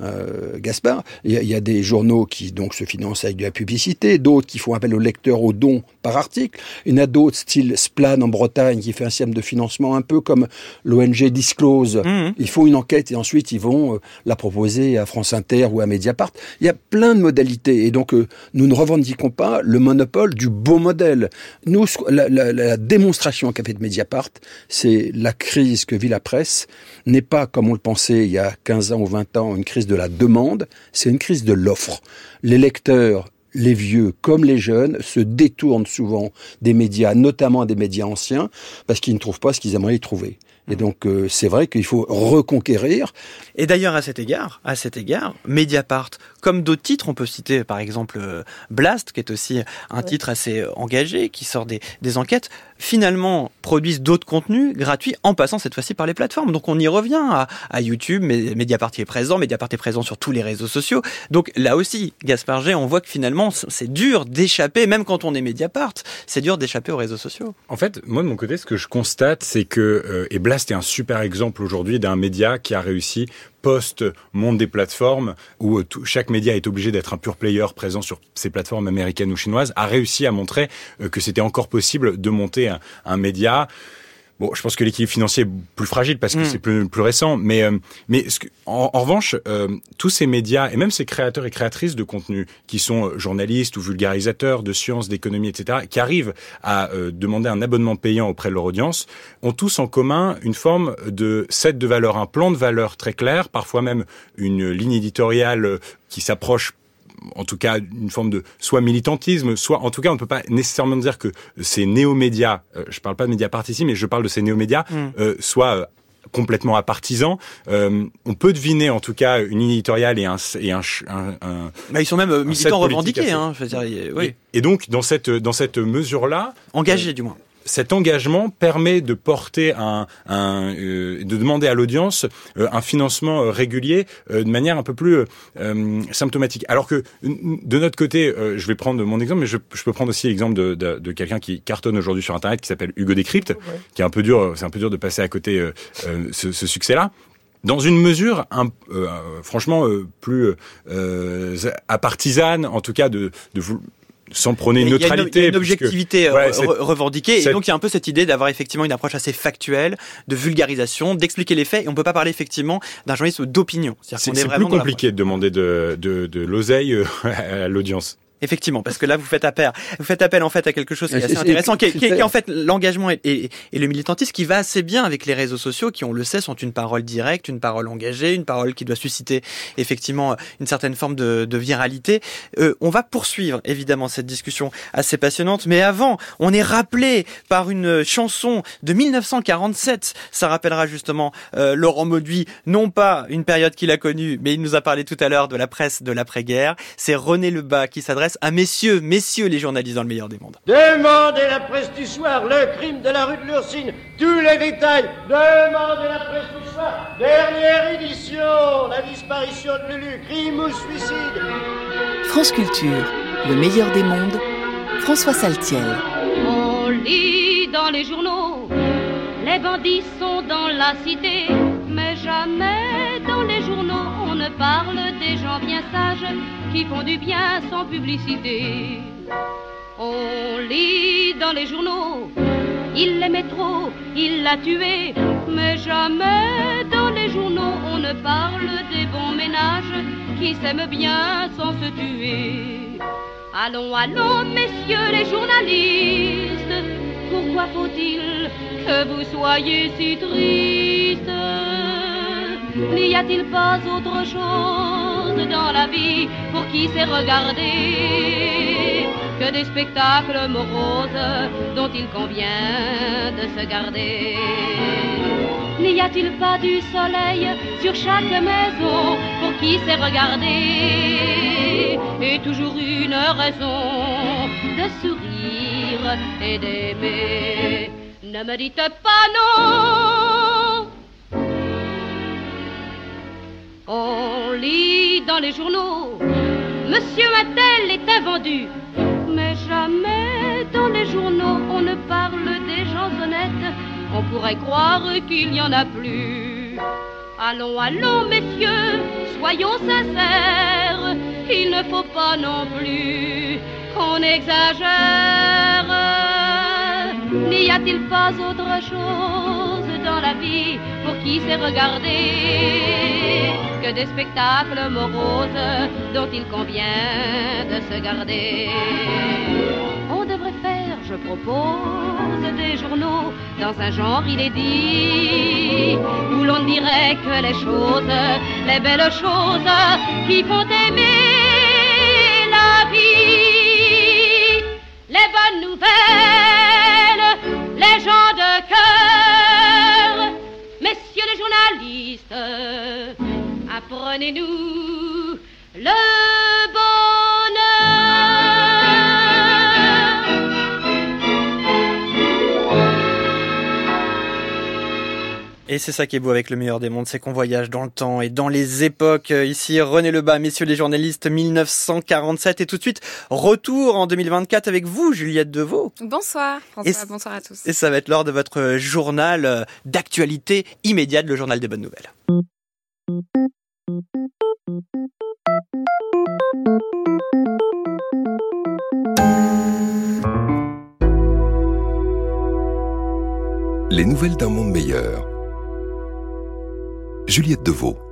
euh, Gaspard. Il y, a, il y, a, des journaux qui donc se financent avec de la publicité, d'autres qui font appel aux lecteurs au don par article. Il y en a d'autres, style Splan en Bretagne, qui fait un système de financement un peu comme l'ONG Disclose. Mmh. Ils font une enquête et ensuite ils vont euh, la proposer à France Inter ou à Mediapart. Il y a plein de modalités et donc euh, nous ne revendiquons pas le monopole du beau modèle. Nous, la, la démonstration qu'a fait Mediapart, c'est la crise que vit la presse n'est pas, comme on le pensait il y a 15 ans ou 20 ans, une crise de la demande, c'est une crise de l'offre. Les lecteurs les vieux comme les jeunes se détournent souvent des médias, notamment des médias anciens, parce qu'ils ne trouvent pas ce qu'ils aimeraient y trouver. Et donc euh, c'est vrai qu'il faut reconquérir.
Et d'ailleurs à cet égard, à cet égard, Mediapart, comme d'autres titres, on peut citer par exemple euh, Blast, qui est aussi un titre assez engagé, qui sort des, des enquêtes, finalement produisent d'autres contenus gratuits en passant cette fois-ci par les plateformes. Donc on y revient à, YouTube, mais Mediapart est présent, Mediapart est présent sur tous les réseaux sociaux. Donc là aussi, Gaspard G, on voit que finalement c'est dur d'échapper, même quand on est Mediapart, c'est dur d'échapper aux réseaux sociaux.
En fait, moi de mon côté, ce que je constate, c'est que, et Blast c'était un super exemple aujourd'hui d'un média qui a réussi post-monde des plateformes, où euh, chaque média est obligé d'être un pur player présent sur ces plateformes américaines ou chinoises, a réussi à montrer euh, que c'était encore possible de monter un média Bon, je pense que l'équilibre financier est plus fragile parce que mm. c'est plus, plus récent, mais euh, mais ce que, en, revanche, euh, tous ces médias et même ces créateurs et créatrices de contenu qui sont euh, journalistes ou vulgarisateurs de sciences, d'économie, etc., qui arrivent à demander un abonnement payant auprès de leur audience, ont tous en commun une forme de set de valeur, un plan de valeur très clair, parfois même une ligne éditoriale qui s'approche en tout cas une forme de soit militantisme, soit en tout cas on ne peut pas nécessairement dire que ces néo-médias, euh, je parle pas de médias ici, mais je parle de ces néo-médias, mm. euh, soit euh, complètement apartisans. Euh, on peut deviner en tout cas une éditoriale et un et un, un, un
bah, ils sont même militants revendiqués. Hein,
dire, oui. et, et, donc dans cette dans cette mesure là,
engagés du moins
cet engagement permet de porter un, un de demander à l'audience un financement régulier de manière un peu plus symptomatique. Alors que de notre côté, je vais prendre mon exemple, mais je, je peux prendre aussi l'exemple de, de, de quelqu'un qui cartonne aujourd'hui sur Internet, qui s'appelle Hugo Décrypte, qui est un peu dur, c'est un peu dur de passer à côté ce, ce succès-là dans une mesure, un, euh, franchement, euh, plus euh, apartisane, en tout cas de, de sans prôner une neutralité.
Il y a une, objectivité revendiquée. Et donc, il y a un peu cette idée d'avoir effectivement une approche assez factuelle, de vulgarisation, d'expliquer les faits. Et on ne peut pas parler effectivement d'un journalisme d'opinion.
C'est plus compliqué de demander de, de, de l'oseille à l'audience.
Effectivement, parce que là vous faites appel, vous faites appel en fait à quelque chose qui est assez intéressant, qui est, en fait l'engagement et, et, le militantisme qui va assez bien avec les réseaux sociaux, qui on le sait sont une parole directe, une parole engagée, une parole qui doit susciter effectivement une certaine forme de, de viralité. Euh, on va poursuivre évidemment cette discussion assez passionnante, mais avant, on est rappelé par une chanson de 1947. Ça rappellera justement euh, Laurent Mauduit, non pas une période qu'il a connue, mais il nous a parlé tout à l'heure de la presse de l'après-guerre. C'est René Lebas qui s'adresse à messieurs, messieurs les journalistes dans le meilleur des mondes.
Demandez la presse du soir, le crime de la rue de l'Ursine, tous les détails. Demandez la presse du soir, dernière édition, la disparition de Lulu, crime ou suicide.
France Culture, le meilleur des mondes, François Saltiel.
On lit dans les journaux, les bandits sont dans la cité, mais jamais dans les journaux on ne parle des gens bien sages qui font du bien sans publicité. On lit dans les journaux, il l'aimait trop, il l'a tué, mais jamais dans les journaux on ne parle des bons ménages qui s'aiment bien sans se tuer. Allons, allons, messieurs les journalistes, pourquoi faut-il que vous soyez si tristes? N'y a-t-il pas autre chose dans la vie pour qui sait regarder que des spectacles moroses dont il convient de se garder? N'y a-t-il pas du soleil sur chaque maison pour qui sait regarder et toujours une raison de sourire et d'aimer? Ne me dites pas non on lit dans les journaux, Monsieur Mattel est vendu. Mais jamais dans les journaux on ne parle des gens honnêtes. On pourrait croire qu'il n'y en a plus. Allons, allons, messieurs, soyons sincères. Il ne faut pas non plus qu'on exagère. N'y a-t-il pas autre chose dans la vie qui sait regarder que des spectacles moroses dont il convient de se garder. On devrait faire, je propose, des journaux dans un genre inédit où l'on dirait que les choses, les belles choses qui font aimer la vie, les bonnes nouvelles, les gens de cœur, apprenez-nous le bonheur.
Et c'est ça qui est beau avec le meilleur des mondes, c'est qu'on voyage dans le temps et dans les époques. Ici, René Lebas, messieurs les journalistes, 1947. Et tout de suite, retour en 2024 avec vous, Juliette Deveau.
Bonsoir, François, bonsoir à tous.
Et ça va être lors de votre journal d'actualité immédiate, le journal des bonnes nouvelles.
Les nouvelles d'un monde meilleur. Juliette Deveau.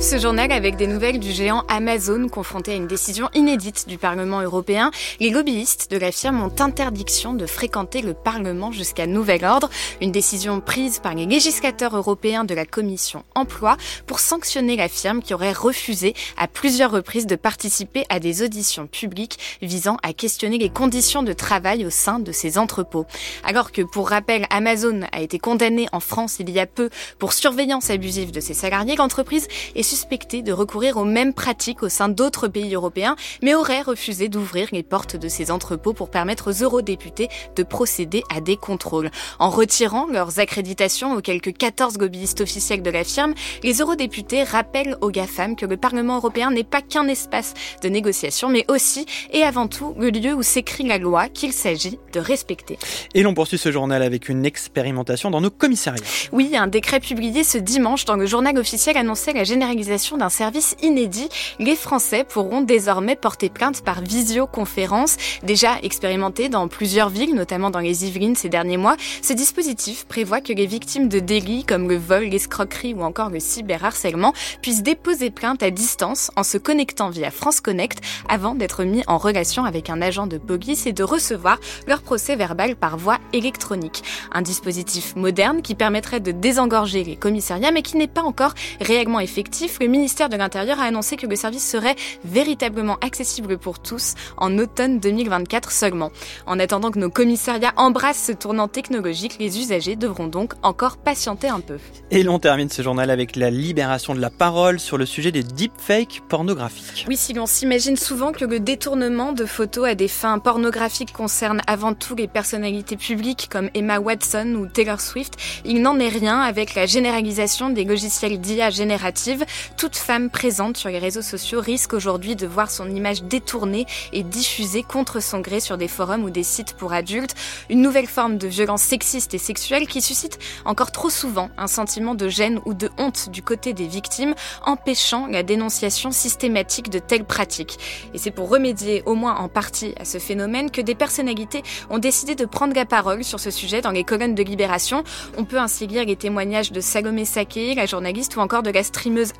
Ce journal avec des nouvelles du géant Amazon confronté à une décision inédite du Parlement européen. Les lobbyistes de la firme ont interdiction de fréquenter le Parlement jusqu'à nouvel ordre. Une décision prise par les législateurs européens de la Commission emploi pour sanctionner la firme qui aurait refusé à plusieurs reprises de participer à des auditions publiques visant à questionner les conditions de travail au sein de ses entrepôts. Alors que, pour rappel, Amazon a été condamné en France il y a peu pour surveillance abusive de ses salariés, l'entreprise suspecté de recourir aux mêmes pratiques au sein d'autres pays européens, mais aurait refusé d'ouvrir les portes de ses entrepôts pour permettre aux eurodéputés de procéder à des contrôles. En retirant leurs accréditations aux quelques 14 lobbyistes officiels de la firme, les eurodéputés rappellent aux GAFAM que le Parlement européen n'est pas qu'un espace de négociation, mais aussi et avant tout le lieu où s'écrit la loi qu'il s'agit de respecter.
Et l'on poursuit ce journal avec une expérimentation dans nos commissariats.
Oui, un décret publié ce dimanche dans le journal officiel annonçait la généralisation d'un service inédit. Les Français pourront désormais porter plainte par visioconférence. Déjà expérimenté dans plusieurs villes, notamment dans les Yvelines ces derniers mois, ce dispositif prévoit que les victimes de délits comme le vol, l'escroquerie ou encore le cyberharcèlement puissent déposer plainte à distance en se connectant via France Connect avant d'être mis en relation avec un agent de police et de recevoir leur procès verbal par voie électronique. Un dispositif moderne qui permettrait de désengorger les commissariats mais qui n'est pas encore réellement effectif. Le ministère de l'Intérieur a annoncé que le service serait véritablement accessible pour tous en automne 2024 seulement. En attendant que nos commissariats embrassent ce tournant technologique, les usagers devront donc encore patienter un peu.
Et l'on termine ce journal avec la libération de la parole sur le sujet des deepfakes pornographiques.
Oui, si l'on s'imagine souvent que le détournement de photos à des fins pornographiques concerne avant tout les personnalités publiques comme Emma Watson ou Taylor Swift, il n'en est rien avec la généralisation des logiciels d'IA générative. Toute femme présente sur les réseaux sociaux risque aujourd'hui de voir son image détournée et diffusée contre son gré sur des forums ou des sites pour adultes. Une nouvelle forme de violence sexiste et sexuelle qui suscite encore trop souvent un sentiment de gêne ou de honte du côté des victimes, empêchant la dénonciation systématique de telles pratiques. Et c'est pour remédier au moins en partie à ce phénomène que des personnalités ont décidé de prendre la parole sur ce sujet dans les colonnes de Libération. On peut ainsi lire les témoignages de Salomé Saké, la journaliste, ou encore de la streameuse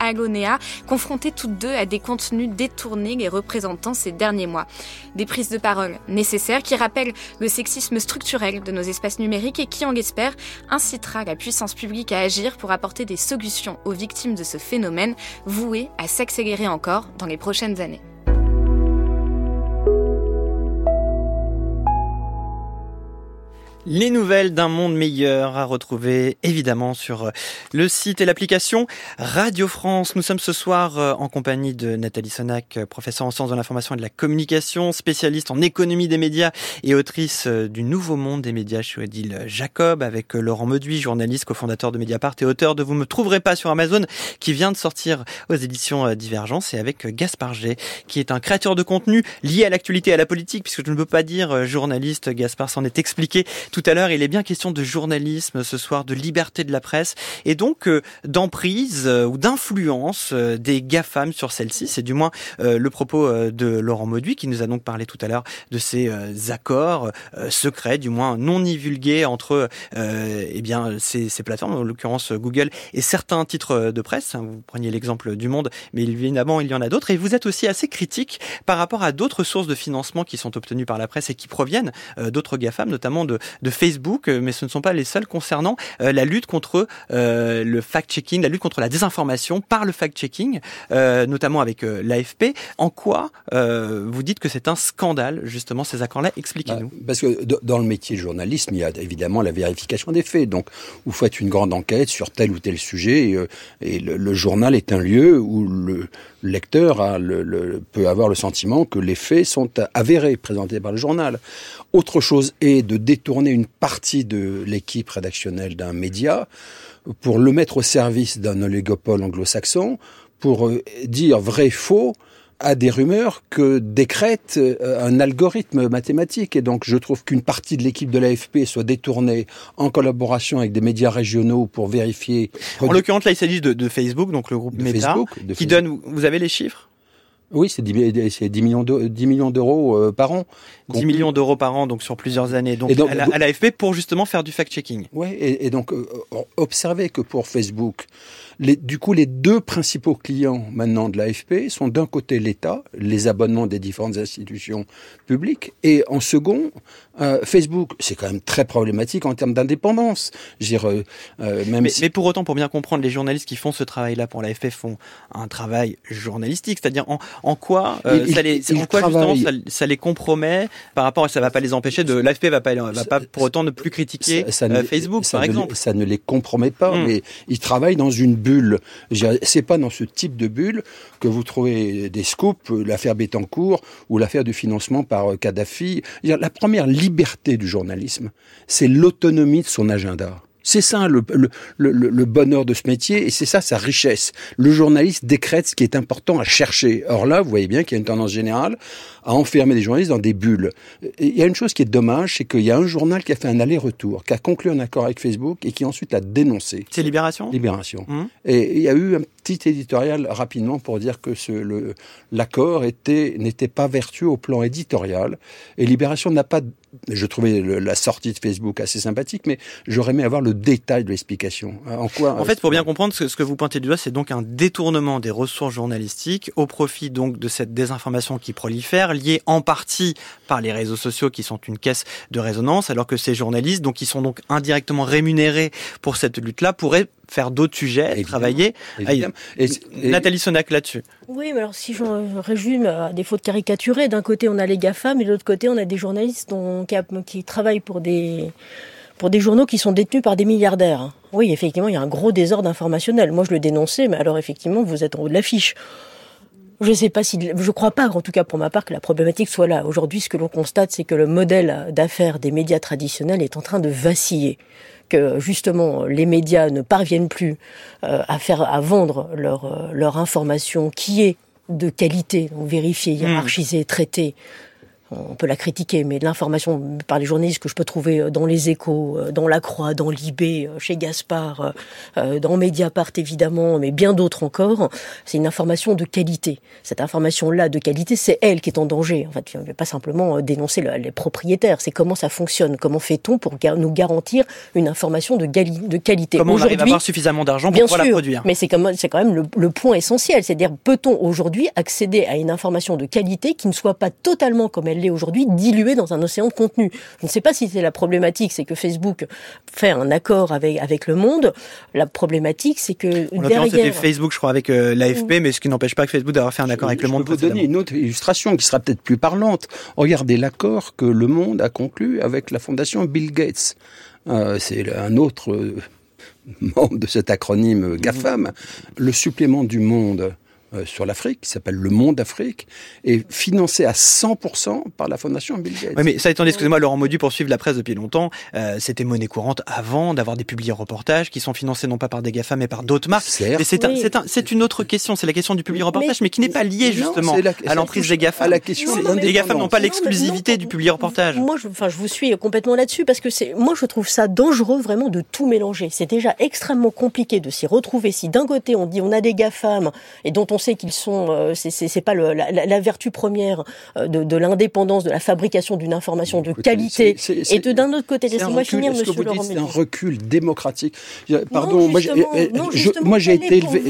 Confrontées toutes deux à des contenus détournés les représentant ces derniers mois. Des prises de parole nécessaires qui rappellent le sexisme structurel de nos espaces numériques et qui, on l'espère, incitera la puissance publique à agir pour apporter des solutions aux victimes de ce phénomène voué à s'accélérer encore dans les prochaines années.
Les nouvelles d'un monde meilleur à retrouver évidemment sur le site et l'application Radio France. Nous sommes ce soir euh, en compagnie de Nathalie Sonac, professeure en sciences de l'information et de la communication, spécialiste en économie des médias et autrice euh, du Nouveau Monde des médias chez Odile Jacob, avec euh, Laurent Mauduit, journaliste, cofondateur de Mediapart et auteur de Vous me trouverez pas sur Amazon, qui vient de sortir aux éditions Divergence, et avec Gaspard G, qui est un créateur de contenu lié à l'actualité et à la politique, puisque je ne peux pas dire journaliste, Gaspard s'en est expliqué tout à l'heure, il est bien question de journalisme ce soir, de liberté de la presse et donc euh, d'emprise euh, ou d'influence euh, des GAFAM sur celle-ci. C'est du moins le propos de Laurent Mauduit qui nous a donc parlé tout à l'heure de ces accords secrets, du moins non divulgués entre eh bien ces, ces, plateformes, en l'occurrence Google et certains titres de presse. Hein, vous preniez l'exemple du Monde, mais évidemment il y en a d'autres. Et vous êtes aussi assez critique par rapport à d'autres sources de financement qui sont obtenues par la presse et qui proviennent d'autres GAFAM, notamment de Facebook, euh, mais ce ne sont pas les seuls concernant euh, la lutte contre euh, le fact-checking, la lutte contre la désinformation par le fact-checking, notamment avec l'AFP. En quoi vous dites que c'est un scandale, justement, ces accords-là? Expliquez-nous.
Bah, parce que dans le métier de journalisme, il y a évidemment la vérification des faits. Donc, vous faites une grande enquête sur tel ou tel sujet, et, le, journal est un lieu où le lecteur peut avoir le sentiment que les faits sont avérés, présentés par le journal. Autre chose est de détourner une partie de l'équipe rédactionnelle d'un média pour le mettre au service d'un oligopole anglo-saxon, pour euh, dire vrai faux à des rumeurs que décrète euh, un algorithme mathématique. Et donc, je trouve qu'une partie de l'équipe de l'AFP soit détournée en collaboration avec des médias régionaux pour vérifier.
En l'occurrence, là, il s'agit de, Facebook, donc le groupe Meta, qui donne. Vous avez les chiffres?
Oui, c'est 10, millions d'euros euh, par an.
10 millions d'euros par an, donc sur plusieurs années, donc, à l'AFP pour justement faire du fact-checking.
Oui, et, donc euh, observez que pour Facebook, du coup, les deux principaux clients maintenant de l'AFP sont d'un côté l'État, les abonnements des différentes institutions publiques, et en second, euh, Facebook. C'est quand même très problématique en termes d'indépendance.
Euh, euh, même mais, mais, pour autant, pour bien comprendre, les journalistes qui font ce travail-là pour l'AFP font un travail journalistique, c'est-à-dire en, en, quoi, ça, les, en quoi justement ça, les compromet par rapport à ça va pas les empêcher de l'AFP va pas va pas pour autant ne plus critiquer Facebook par exemple.
ça ne les compromet pas, hmm. mais ils travaillent dans une bulle. C'est pas dans ce type de bulle que vous trouvez des scoops, l'affaire Bettencourt ou l'affaire du financement par euh, Kadhafi. La première liberté du journalisme, c'est l'autonomie de son agenda. C'est ça le, le, le, le, bonheur de ce métier et c'est ça sa richesse. Le journaliste décrète ce qui est important à chercher. Or là, vous voyez bien qu'il y a une tendance générale à enfermer des journalistes dans des bulles. il y a une chose qui est dommage, c'est qu'il y a un journal qui a fait un aller-retour, qui a conclu un accord avec Facebook et qui ensuite l'a dénoncé.
C'est Libération?
Libération. Mmh. Et il y a eu un petit éditorial rapidement pour dire que l'accord n'était pas vertueux au plan éditorial. Et Libération n'a pas je trouvais la sortie de Facebook assez sympathique, mais j'aurais aimé avoir le détail de l'explication.
En quoi En fait, pour bien comprendre, ce, ce que vous pointez du doigt, c'est donc un détournement des ressources journalistiques au profit donc de cette désinformation qui prolifère, liée en partie par les réseaux sociaux qui sont une caisse de résonance, alors que ces journalistes, donc qui sont donc indirectement rémunérés pour cette lutte-là, pourraient faire d'autres sujets, travailler. Évidemment. Et, Nathalie Sonac là-dessus.
Oui, mais alors si je résume à défaut de caricaturer, d'un côté on a les GAFA, mais de l'autre côté on a des journalistes qui, qui travaillent pour des pour des journaux qui sont détenus par des milliardaires. Oui, effectivement, il y a un gros désordre informationnel. Moi, je le dénonçais, mais alors effectivement, vous êtes en haut de l'affiche. Je sais pas si, je crois pas, en tout cas pour ma part, que la problématique soit là. Aujourd'hui, ce que l'on constate, c'est que le modèle d'affaires des médias traditionnels est en train de vaciller que justement les médias ne parviennent plus euh, à faire à vendre leur euh, leur information qui est de qualité, donc vérifiée, hmm. hiérarchisée, traitée on peut la critiquer, mais l'information par les journalistes que je peux trouver euh, dans les échos, euh, dans la Croix, dans Libé, euh, chez Gaspard, dans Mediapart évidemment, mais bien d'autres encore, c'est une information de qualité. Cette information-là de qualité, c'est elle qui est en danger. En fait, on ne pas simplement dénoncer les propriétaires, c'est comment ça fonctionne, comment fait-on pour nous garantir une information de, de qualité.
Comment on arrive à avoir suffisamment d'argent pour pouvoir la produire
Mais c'est quand même le, le point essentiel, c'est-à-dire peut-on aujourd'hui accéder à une information de qualité qui ne soit pas totalement comme elle elle est aujourd'hui diluée dans un océan de contenu. Je ne sais pas si c'est la problématique, c'est que Facebook fait un accord avec avec le monde. La problématique, c'est que
en derrière... c'était Facebook, je crois, avec euh, l'AFP, mais ce qui n'empêche pas que Facebook d'avoir fait un accord avec le monde.
Je peux vous donner une autre illustration qui sera peut-être plus parlante. Regardez l'accord que le monde a conclu avec la fondation Bill Gates. Euh, c'est un autre euh, membre de cet acronyme GAFAM. Le supplément du monde euh, sur l'Afrique, qui s'appelle Le Monde Afrique, est financé à 100% par la Fondation Bill Gates.
Oui, mais ça étant excusez-moi, Laurent Maudu, pour suivre la presse depuis longtemps, euh, c'était monnaie courante avant d'avoir des publiés reportages qui sont financés non pas par des GAFA, mais par d'autres marques. Mais c'est c'est une autre question, c'est la question du publié reportage, mais, qui n'est pas liée justement à l'emprise des GAFA.
la question,
les GAFA n'ont pas l'exclusivité du publié reportage.
Moi, je, enfin, je vous suis complètement là-dessus parce que c'est, moi, je trouve ça dangereux vraiment de tout mélanger. C'est déjà extrêmement compliqué de s'y retrouver. Si d'un côté on dit on a des GAFAM et dont on sait qu'ils sont, euh, c'est pas le, la, vertu première euh, de, de l'indépendance, de la fabrication d'une information de qualité. et d'un autre côté, laissez-moi finir, Monsieur
que vous C'est un recul démocratique? Pardon, moi, moi j'ai été élevé.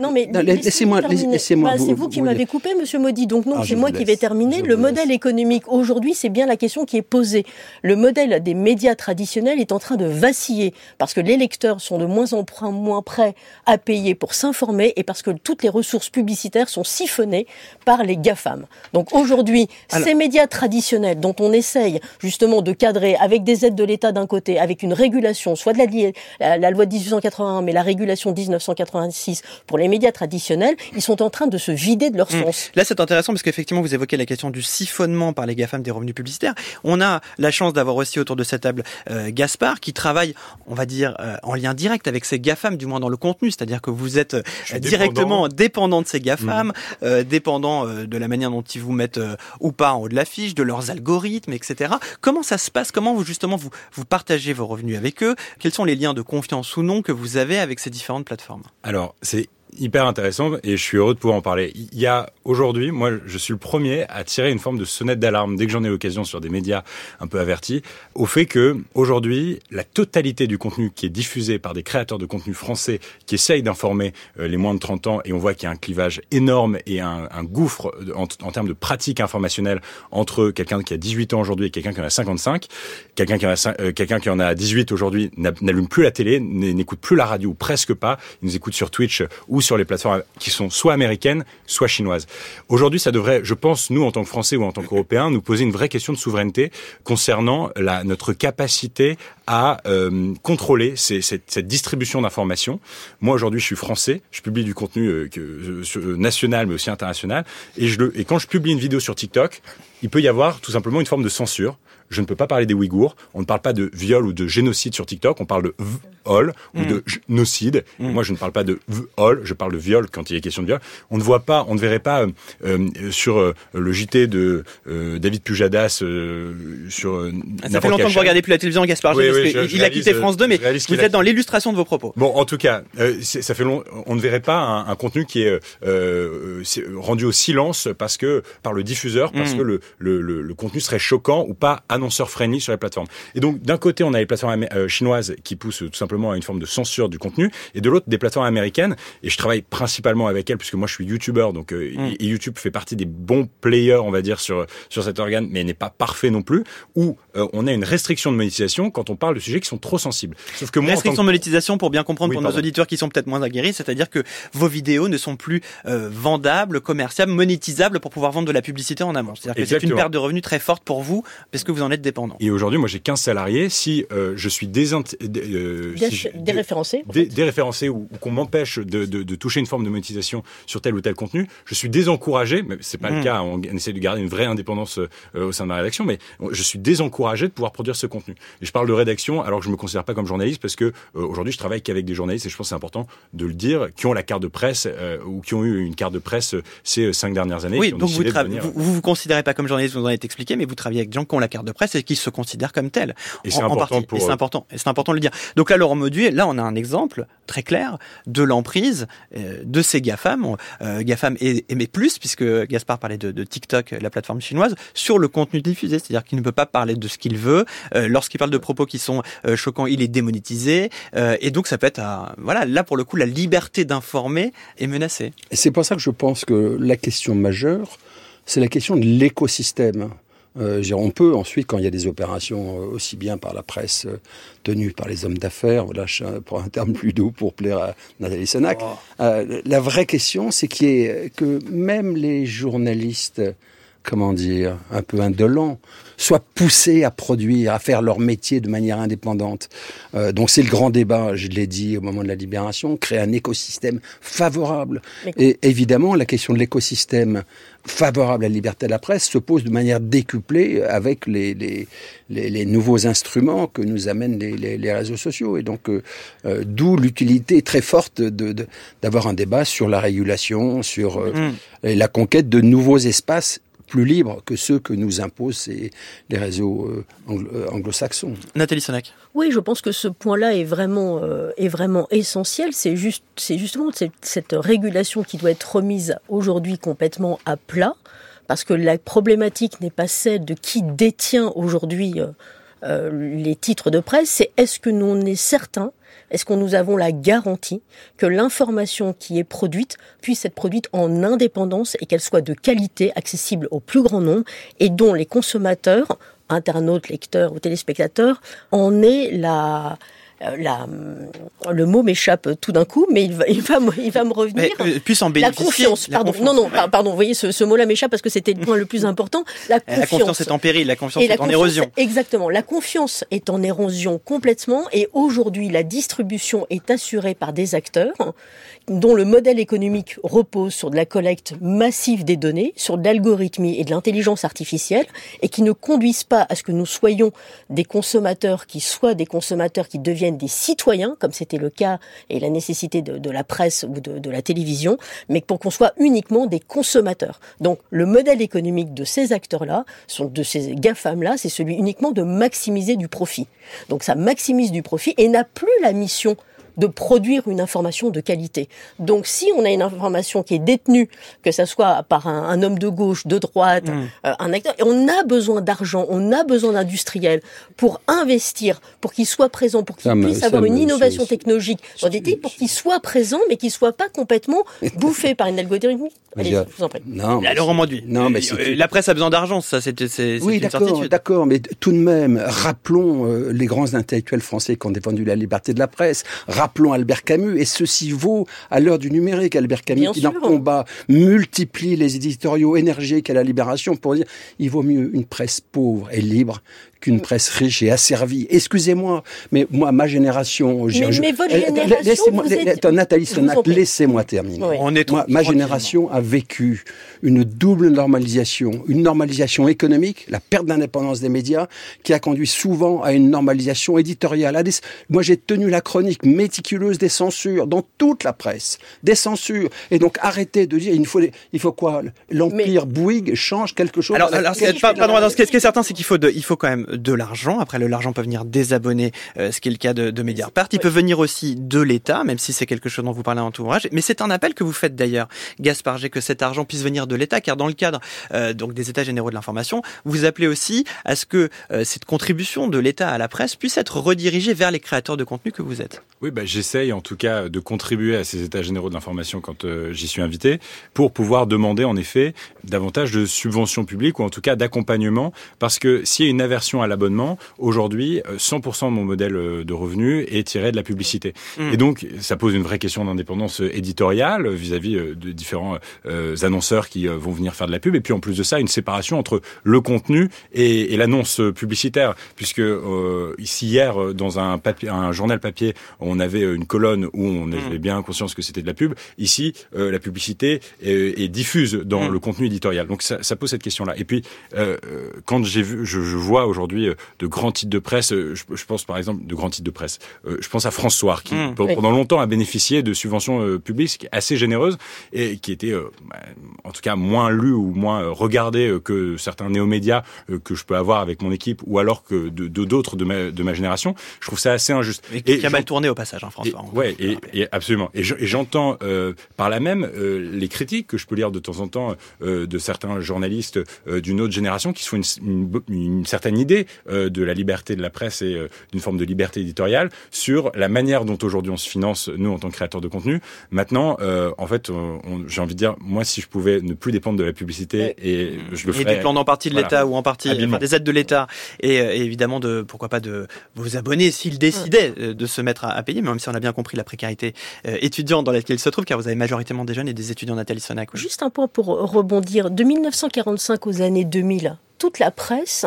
non mais laissez-moi, laissez-moi. Bah, c'est vous qui m'avez coupé, Monsieur Maudit. Donc non, ah, c'est moi qui vais terminer. Le modèle économique aujourd'hui, c'est bien la question qui est posée. Le modèle des médias traditionnels est en train de vaciller parce que les lecteurs sont de moins en moins prêts à payer pour s'informer et parce que toutes les ressources publicitaires sont siphonnés par les GAFAM. Donc aujourd'hui, ces médias traditionnels dont on essaye justement de cadrer avec des aides de l'État d'un côté, avec une régulation, soit de la, la loi de 1881, mais la régulation de 1986 pour les médias traditionnels, ils sont en train de se vider de leur hmm. sens.
Là, c'est intéressant parce qu'effectivement, vous évoquez la question du siphonnement par les GAFAM des revenus publicitaires. On a la chance d'avoir aussi autour de cette table euh, Gaspard qui travaille, on va dire, euh, en lien direct avec ces GAFAM, du moins dans le contenu, c'est-à-dire que vous êtes euh, directement dépendant de ces GAFAM, mmh. euh, dépendant euh, de la manière dont ils vous mettent euh, ou pas en haut de la fiche, de leurs algorithmes, etc. Comment ça se passe? Comment vous justement vous, vous partagez vos revenus avec eux? Quels sont les liens de confiance ou non que vous avez avec ces différentes plateformes?
Alors, c'est hyper intéressant et je suis heureux de pouvoir en parler. Il y a aujourd'hui, moi, je suis le premier à tirer une forme de sonnette d'alarme dès que j'en ai l'occasion sur des médias un peu avertis, au fait que aujourd'hui, la totalité du contenu qui est diffusé par des créateurs de contenu français qui essayent d'informer euh, les moins de 30 ans, et on voit qu'il y a un clivage énorme et un, gouffre en, en, termes de pratique informationnelle entre quelqu'un qui a 18 ans aujourd'hui et quelqu'un qui en a 55. Quelqu'un qui en a, euh, quelqu'un qui en a 18 aujourd'hui n'allume plus la télé, n'écoute plus la radio, presque pas. Il nous écoute sur Twitch ou sur les plateformes qui sont soit américaines, soit chinoises. Aujourd'hui, ça devrait, je pense, nous, en tant que Français ou en tant qu'Européens, nous poser une vraie question de souveraineté concernant la, notre capacité à euh, contrôler ces, cette, cette, distribution d'informations. Moi aujourd'hui, je suis français, je publie du contenu euh, que, euh, national mais aussi international, et, je le, et quand je publie une vidéo sur TikTok, il peut y avoir tout simplement une forme de censure je ne peux pas parler des Ouïghours. On ne parle pas de viol ou de génocide sur TikTok. On parle de viol ou de génocide. Mm. Moi, je ne parle pas de viol. Je parle de viol quand il est question de viol. On ne voit pas, on ne verrait pas euh, euh sur euh, le JT de euh, David Pujadas euh, sur.
Ça fait longtemps que vous regardez plus la télévision, Gaspard. Oui, oui, il a quitté France 2, mais vous êtes dans l'illustration de vos propos.
Bon, en tout cas, ça fait long. On ne verrait pas un, un contenu qui est rendu au silence parce que par le diffuseur, parce mm. que le, le, le, le contenu serait choquant ou pas annonceur friendly sur les plateformes. Et donc d'un côté, on a les plateformes euh, chinoises qui poussent tout simplement à une forme de censure du contenu, et de l'autre des plateformes américaines. Et je travaille principalement avec elles puisque moi je suis YouTuber, donc euh, mm. et YouTube fait partie des bons players, on va dire sur sur cet organe, mais n'est pas parfait non plus. Où euh, on a une restriction de monétisation quand on parle de sujets qui sont trop sensibles.
Sauf que moi, restriction de monétisation pour bien comprendre pour nos auditeurs qui sont peut-être moins aguerris, c'est-à-dire que vos vidéos ne sont plus vendables, commerciables, monétisables pour pouvoir vendre de la publicité en amont. C'est-à-dire que c'est une perte de revenus très forte pour vous parce que vous en êtes dépendant.
Et aujourd'hui, moi, j'ai 15 salariés. Si euh, je suis désint...
Euh, déréférencé,
dé déréférencé ou, qu'on m'empêche de, de, de, toucher une forme de monétisation sur tel ou tel contenu, je suis désencouragé. Mais c'est pas le hmm. cas. On, essaie de garder une vraie indépendance euh, au sein de ma rédaction, mais je suis désencouragé de pouvoir produire ce contenu. Et je parle de rédaction alors que je me considère pas comme journaliste parce que euh, aujourd'hui, je travaille qu'avec des journalistes et je pense que c'est important de le dire qui ont la carte de presse ou qui ont eu une carte de presse ces cinq dernières années.
Oui, donc vous, vous, vous vous considérez pas comme journaliste, vous en avez expliqué, mais vous travaillez avec des gens qui ont la carte de presse et qui se considèrent comme tels.
Et c'est important
Et c'est important. Et c'est important de le dire. Donc là, Laurent Moduet, là, on a un exemple très clair de l'emprise euh, de ces GAFAM, euh, GAFAM et, plus, puisque Gaspard parlait de, TikTok, la plateforme chinoise, sur le contenu diffusé. C'est-à-dire qu'il ne peut pas parler de ce qu'il veut. Euh, Lorsqu'il parle de propos qui sont choquants, il est démonétisé. Et donc, ça peut être, voilà, là, pour le coup, la liberté d'informer est menacée.
C'est pour ça que je pense que la question majeure, c'est la question de l'écosystème. Euh, on peut ensuite, quand il y a des opérations euh, aussi bien par la presse euh, tenue par les hommes d'affaires, voilà, pour un terme plus doux pour plaire à Nathalie Senac, oh. euh, la vraie question, c'est que même les journalistes, comment dire, un peu indolents, soient poussés à produire, à faire leur métier de manière indépendante. Euh, donc c'est le grand débat, je l'ai dit au moment de la libération, créer un écosystème favorable. Et évidemment, la question de l'écosystème favorable à la liberté de la presse se pose de manière décuplée avec les, les, les, nouveaux instruments que nous amènent les, les réseaux sociaux. Et donc, euh, euh, d'où l'utilité très forte de, d'avoir un débat sur la régulation, sur euh, mm. la conquête de nouveaux espaces plus libres que ceux que nous imposent les réseaux euh, euh, anglo-saxons.
Nathalie Sonac.
Oui, je pense que ce point-là est vraiment, euh, est vraiment essentiel. C'est juste, c'est justement cette, cette régulation qui doit être remise aujourd'hui complètement à plat, parce que la problématique n'est pas celle de qui détient aujourd'hui les titres de presse, c'est est-ce que nous on est certain est-ce que nous avons la garantie que l'information qui est produite puisse être produite en indépendance et qu'elle soit de qualité, accessible au plus grand nombre et dont les consommateurs, internautes, lecteurs ou téléspectateurs en aient la, la, le mot m'échappe tout d'un coup, mais il va, il va, il va me revenir.
Mais, euh, en
la confiance, pardon. non, non, pardon. Vous voyez, ce, ce mot-là m'échappe parce que c'était le point le plus important. La confiance.
La confiance est en péril, la confiance est en érosion.
Exactement. La confiance est en érosion complètement et aujourd'hui, la distribution est assurée par des acteurs dont le modèle économique repose sur de la collecte massive des données, sur de l'algorithmie et de l'intelligence artificielle, et qui ne conduisent pas à ce que nous soyons des consommateurs qui soient des consommateurs qui deviennent des citoyens, comme c'était le cas et la nécessité de, la presse ou de, de, la télévision, mais pour qu'on soit uniquement des consommateurs. Donc le modèle économique de ces acteurs-là, de ces GAFAM-là, c'est celui uniquement de maximiser du profit. Donc ça maximise du profit et n'a plus la mission de produire une information de qualité. Donc si on a une information qui est détenue, que ce soit par un, homme de gauche, de droite, mm. euh, un acteur, et on a besoin d'argent, on a besoin d'industriels pour investir, pour qu'ils soient présents, pour qu'ils puissent avoir une innovation technologique dans des pour qu'ils soient présents, mais qu'ils soient pas complètement bouffés par une algorithme. Allez, je vous en prie.
Non, Alors, non, mais euh, la presse a besoin d'argent, ça, c'est
oui, d'accord, d'accord, mais tout de même, rappelons euh, les grands intellectuels français qui ont défendu la liberté de la presse. Rappelons Albert Camus, et ceci vaut à l'heure du numérique. Albert Camus, qui dans le combat multiplie les éditoriaux énergiques à la libération pour dire il vaut mieux une presse pauvre et libre qu'une presse riche et asservie. Excusez-moi, mais moi, ma génération...
Mais, mais votre génération, vous êtes...
Nathalie Sonac, laissez-moi terminer.
On est
moi, ma génération a vécu une double normalisation. Une normalisation économique, la perte d'indépendance des médias, qui a conduit souvent à une normalisation éditoriale. Moi, j'ai tenu la chronique méticuleuse des censures dans toute la presse. Des censures. Et donc, arrêtez de dire, il faut, il faut quoi? L'Empire Bouygues change quelque chose
Alors, alors pas, ce qui est certain, c'est qu'il faut, il faut quand même de l'argent. Après, l'argent peut venir des abonnés, euh, ce qui est le cas de, de Mediapart. Il peut venir aussi de l'État, même si c'est quelque chose dont vous parlez en tout ouvrage. Mais c'est un appel que vous faites d'ailleurs, Gaspard G, que cet argent puisse venir de l'État, car dans le cadre euh, donc des États généraux de l'information, vous appelez aussi à ce que euh, cette contribution de l'État à la presse puisse être redirigée vers les créateurs de contenu que vous êtes.
Oui, bah, j'essaye en tout cas de contribuer à ces États généraux de l'information quand j'y suis invité, pour pouvoir demander en effet davantage de subventions publiques ou en tout cas d'accompagnement, parce que s'il y a une aversion à l'abonnement, aujourd'hui, 100% de mon modèle de revenus est tiré de la publicité. Mmh. Et donc, ça pose une vraie question d'indépendance éditoriale vis-à-vis -vis de différents euh, annonceurs qui euh, vont venir faire de la pub. Et puis en plus de ça, une séparation entre le contenu et, et l'annonce publicitaire, puisque euh, ici hier dans un papier, un journal papier, on avait une colonne où on mmh. avait bien conscience que c'était de la pub. Ici, la publicité est, est, diffuse dans mmh. le contenu éditorial. Donc ça, ça pose cette question-là. Et puis quand j'ai vu, je, je vois aujourd'hui de grands titres de presse, je, je, pense par exemple de grands titres de presse. je pense à François qui pendant longtemps a bénéficié de subventions publiques assez généreuses et qui était euh, bah, en tout cas moins lu ou moins euh, regardé euh, que certains néo-médias que je peux avoir avec mon équipe ou alors que de d'autres de, ma, de ma génération. Je trouve ça assez injuste.
Et, qui a mal tourné au passage, hein, François.
Et, ouais, et, et, absolument. Et j'entends par là même les critiques que je peux lire de temps en temps de certains journalistes d'une autre génération qui se font une, une, une certaine idée de la liberté de la presse et d'une forme de liberté éditoriale sur la manière dont aujourd'hui on se finance nous en tant que créateurs de contenu. Maintenant, en fait, j'ai envie de dire, moi, si je pouvais ne plus dépendre de la publicité, et je le ferais.
Et dépendre en partie de l'État ou en partie enfin, des aides de l'État, et, et, évidemment de pourquoi pas de vos abonnés s'ils décidaient euh, de se mettre à, à, payer, même si on a bien compris la précarité euh, étudiante dans laquelle ils se trouvent, car vous avez majoritairement des jeunes et des étudiants Nathalie Sonac. Oui.
Juste un point pour rebondir. De 1945 aux années 2000, toute la presse,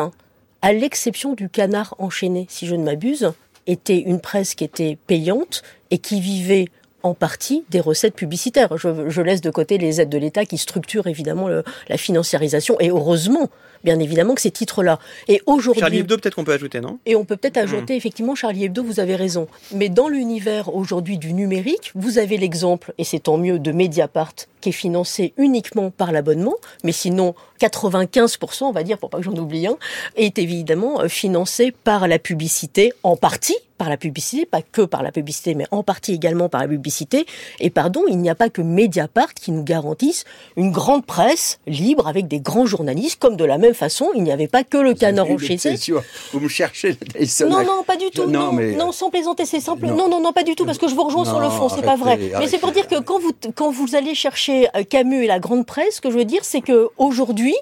à l'exception du canard enchaîné, si je ne m'abuse, était une presse qui était payante et qui vivait en partie des recettes publicitaires. Je, je, laisse de côté les aides de l'État qui structurent évidemment le, la financiarisation et heureusement, bien évidemment que ces titres-là. Et aujourd'hui,
Charlie Hebdo peut-être qu'on peut ajouter, non?
Et on peut peut-être ajouter mmh. effectivement Charlie Hebdo. Vous avez raison. Mais dans l'univers aujourd'hui du numérique, vous avez l'exemple et c'est tant mieux de Mediapart qui est financé uniquement par l'abonnement, mais sinon 95%, on va dire pour pas que j'en oublie un, est évidemment financé par la publicité en partie par la publicité, pas que par la publicité, mais en partie également par la publicité. Et pardon, il n'y a pas que Mediapart qui nous garantisse une grande presse libre avec des grands journalistes, comme de la même façon, il n'y avait pas que le canard enchaîné.
Vous me cherchez
Non, non, pas du tout. Non, non, mais... non sans plaisanter, c'est simple. Non. non. non, non, pas du tout, parce que je vous rejoins non, sur le fond, c'est pas vrai. Arrêtez. Mais c'est pour dire que quand vous, quand vous allez chercher Camus et la grande presse, ce que je veux dire, c'est que aujourd'hui,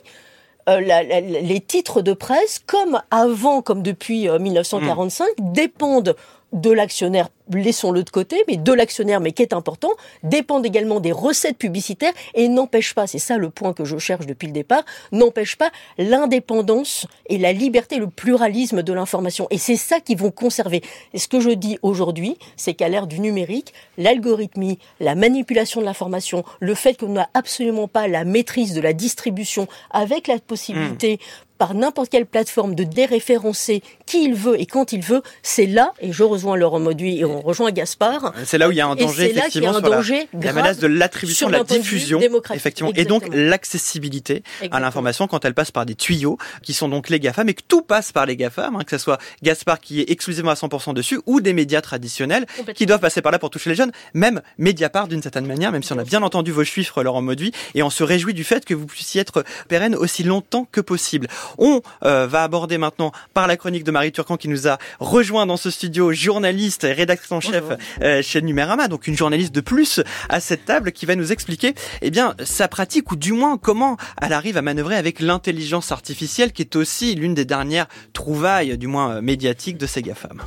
euh, la, la, les titres de presse, comme avant, comme depuis euh, 1945, mmh. dépendent de l'actionnaire laissons-le de côté, mais de l'actionnaire, mais qui est important, dépendent également des recettes publicitaires et n'empêche pas, c'est ça le point que je cherche depuis le départ, n'empêche pas l'indépendance et la liberté, le pluralisme de l'information. Et c'est ça qu'ils vont conserver. Et ce que je dis aujourd'hui, c'est qu'à l'ère du numérique, l'algorithmie, la manipulation de l'information, le fait qu'on n'a absolument pas la maîtrise de la distribution avec la possibilité mmh par n'importe quelle plateforme de déréférencer qui il veut et quand il veut, c'est là, et je rejoins Laurent Mauduit et on rejoint Gaspard.
C'est là où il y a un danger, effectivement,
un
sur
danger
la, la menace de l'attribution, la diffusion, effectivement, Exactement. et donc l'accessibilité à l'information quand elle passe par des tuyaux qui sont donc les GAFAM et que tout passe par les GAFAM, hein, que ce soit Gaspard qui est exclusivement à 100% dessus ou des médias traditionnels qui doivent passer par là pour toucher les jeunes, même Mediapart d'une certaine manière, même si on a bien entendu vos chiffres, Laurent Mauduit, et on se réjouit du fait que vous puissiez être pérenne aussi longtemps que possible. On euh, va aborder maintenant par la chronique de Marie Turcan qui nous a rejoint dans ce studio, journaliste et rédactrice en chef euh, chez Numérama, donc une journaliste de plus à cette table qui va nous expliquer eh bien sa pratique ou du moins comment elle arrive à manœuvrer avec l'intelligence artificielle qui est aussi l'une des dernières trouvailles du moins médiatiques de ces GAFAM.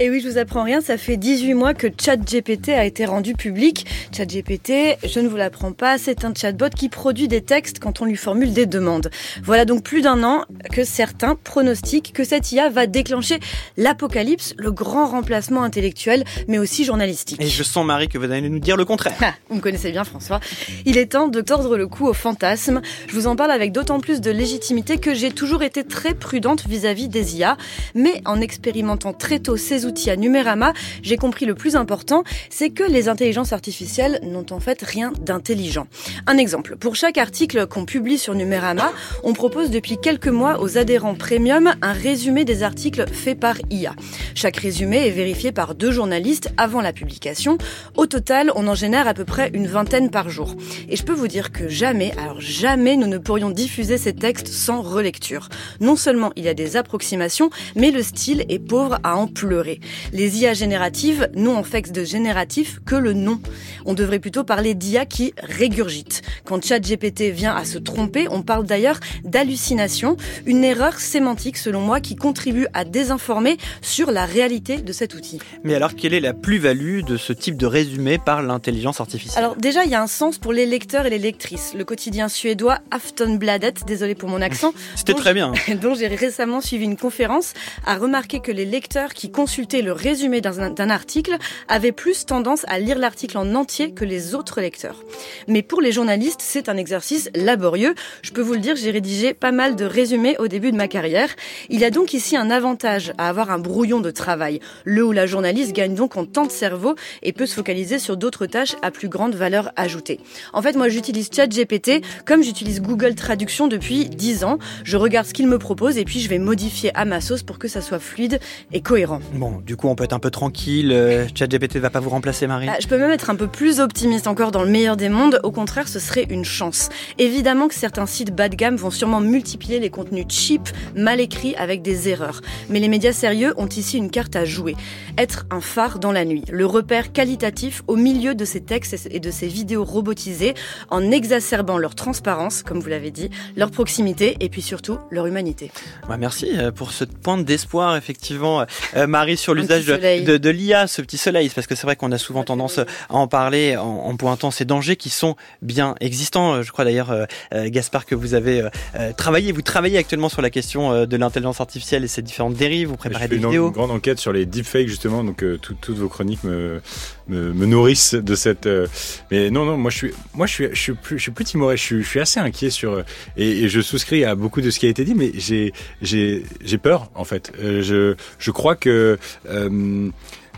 Et oui, je vous apprends rien, ça fait 18 mois que ChatGPT a été rendu public. ChatGPT, je ne vous l'apprends pas, c'est un chatbot qui produit des textes quand on lui formule des demandes. Voilà donc plus d'un an que certains pronostiquent que cette IA va déclencher l'apocalypse, le grand remplacement intellectuel, mais aussi journalistique.
Et je sens, Marie, que vous allez nous dire le contraire.
Ah, vous me connaissez bien, François. Il est temps de tordre le cou au fantasme. Je vous en parle avec d'autant plus de légitimité que j'ai toujours été très prudente vis-à-vis des IA, mais en expérimentant très tôt ces outils à Numérama, j'ai compris le plus important, c'est que les intelligences artificielles n'ont en fait rien d'intelligent. Un exemple, pour chaque article qu'on publie sur Numérama, on propose depuis quelques mois aux adhérents premium un résumé des articles faits par IA. Chaque résumé est vérifié par deux journalistes avant la publication. Au total, on en génère à peu près une vingtaine par jour. Et je peux vous dire que jamais, alors jamais nous ne pourrions diffuser ces textes sans relecture. Non seulement il y a des approximations, mais le style est pauvre à en pleurer. Les IA génératives n'ont en fait de génératif que le nom. On devrait plutôt parler d'IA qui régurgite. Quand ChatGPT vient à se tromper, on parle d'ailleurs d'hallucination, une erreur sémantique selon moi qui contribue à désinformer sur la réalité de cet outil.
Mais alors, quelle est la plus-value de ce type de résumé par l'intelligence artificielle?
Alors déjà, il y a un sens pour les lecteurs et les lectrices. Le quotidien suédois Aftonbladet, désolé pour mon accent,
C'était très bien.
dont j'ai récemment suivi une conférence, a remarqué que les lecteurs qui le résumé d'un article avaient plus tendance à lire l'article en entier que les autres lecteurs. Mais pour les journalistes, c'est un exercice laborieux. Je peux vous le dire, j'ai rédigé pas mal de résumés au début de ma carrière. Il y a donc ici un avantage à avoir un brouillon de travail. Le ou la journaliste gagne donc en temps de cerveau et peut se focaliser sur d'autres tâches à plus grande valeur ajoutée. En fait, moi, j'utilise ChatGPT comme j'utilise Google Traduction depuis 10 ans. Je regarde ce qu'il me propose et puis je vais modifier à ma sauce pour que ça soit fluide et cohérent.
Du coup, on peut être un peu tranquille. euh, ChatGPT ne va pas vous remplacer, Marie
Ah, je peux même être un peu plus optimiste encore dans le meilleur des mondes. Au contraire, ce serait une chance. Évidemment que certains sites bas de gamme vont sûrement multiplier les contenus cheap, mal écrits, avec des erreurs. Mais les médias sérieux ont ici une carte à jouer. Être un phare dans la nuit. Le repère qualitatif au milieu de ces textes et de ces vidéos robotisées en exacerbant leur transparence, comme vous l'avez dit, leur proximité et puis surtout leur humanité.
Bah, merci euh, pour ce point d'espoir, effectivement, euh, Marie, sur l'usage de, de l'IA, ce petit soleil, parce que c'est vrai qu'on a souvent tendance à en parler en, en pointant ces dangers qui sont bien existants. Je crois d'ailleurs, euh, euh, Gaspard, que vous avez euh, travaillé, vous travaillez actuellement sur la question de l'intelligence artificielle et ses différentes dérives, vous préparez
Je
des
fais une,
vidéos.
une grande enquête sur les deepfakes justement, donc euh, tout- toutes vos chroniques me, me, me nourrissent de cette. euh, mais non, non, moi je suis, moi je suis, je suis plus, je suis plus timoré. Je suis, je suis assez inquiet sur et, et je souscris à beaucoup de ce qui a été dit, mais j'ai, j'ai, j'ai peur en fait. Euh, je, je crois que euh,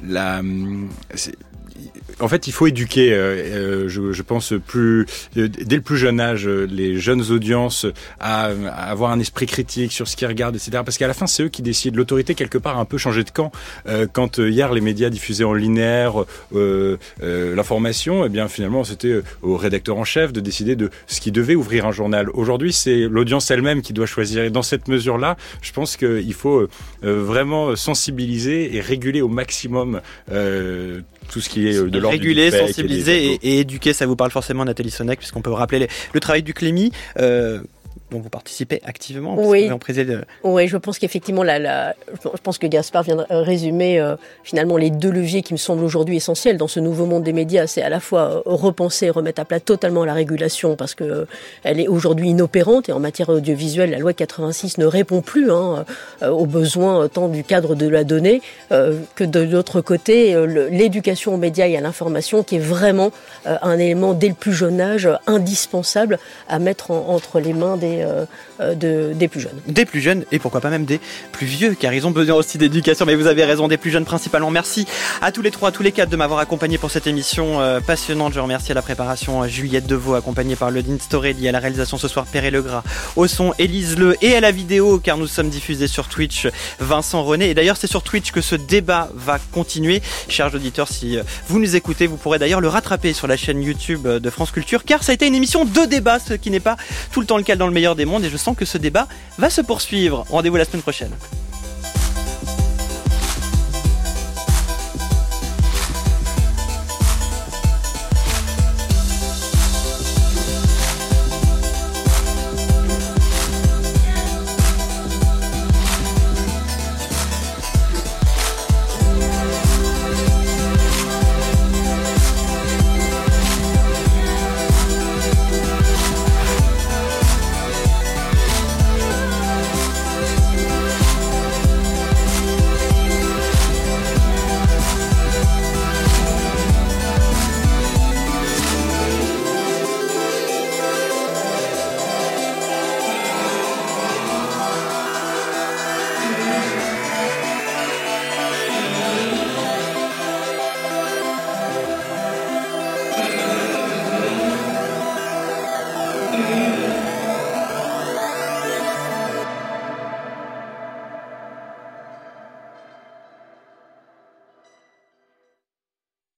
la, c'est- en fait, il faut éduquer. euh, euh, je, pense euh, dès le plus jeune âge les jeunes audiences à, avoir un esprit critique sur ce qu'ils regardent, etc. Parce qu'à la fin, c'est eux qui décident. L'autorité quelque part a un peu changé de camp. Quand hier les médias diffusaient en linéaire l'information, eh bien finalement c'était au rédacteur en chef de décider de ce qui devait ouvrir un journal. Aujourd'hui, c'est l'audience elle-même qui doit choisir. Et dans cette mesure-là, je pense qu'il faut vraiment sensibiliser et réguler au maximum tout ce qui est euh, de l'ordre
Réguler, sensibiliser et, et éduquer, ça vous parle forcément Nathalie Sonek, puisqu'on peut rappeler les- le travail du Clémy, euh, dont vous participez activement.
Oui.
le-
Oui, je pense qu'effectivement, la, la- je pense que Gaspard vient de résumer euh, finalement les deux leviers qui me semblent aujourd'hui essentiels dans ce nouveau monde des médias. C'est à la fois euh, repenser et remettre à plat totalement la régulation parce que euh, elle est aujourd'hui inopérante et en matière audiovisuelle, la loi 86 ne répond plus hein, euh, aux besoins euh, tant du cadre de la donnée euh, que de l'autre côté, euh, l'éducation aux médias et à l'information qui est vraiment euh, un élément dès le plus jeune âge euh, indispensable à mettre en- entre les mains des, euh, euh, de- des plus jeunes.
des plus jeunes et pourquoi pas même des plus vieux car ils ont besoin aussi d'éducation. Mais vous avez raison des plus jeunes principalement. Merci à tous les trois à tous les quatre de m'avoir accompagné pour cette émission euh, passionnante. Je remercie à la préparation Juliette Deveau accompagnée par Lodine Storelli à la réalisation ce soir Perret Legras au son Élise Le et à la vidéo car nous sommes diffusés sur Twitch Vincent René. Et d'ailleurs c'est sur Twitch que ce débat va continuer. Chers auditeurs si vous nous écoutez vous pourrez d'ailleurs le rattraper sur la chaîne YouTube de France Culture car ça a été une émission de débat ce qui n'est pas tout le temps le cas dans le des mondes et je sens que ce débat va se poursuivre. Rendez-vous la semaine prochaine.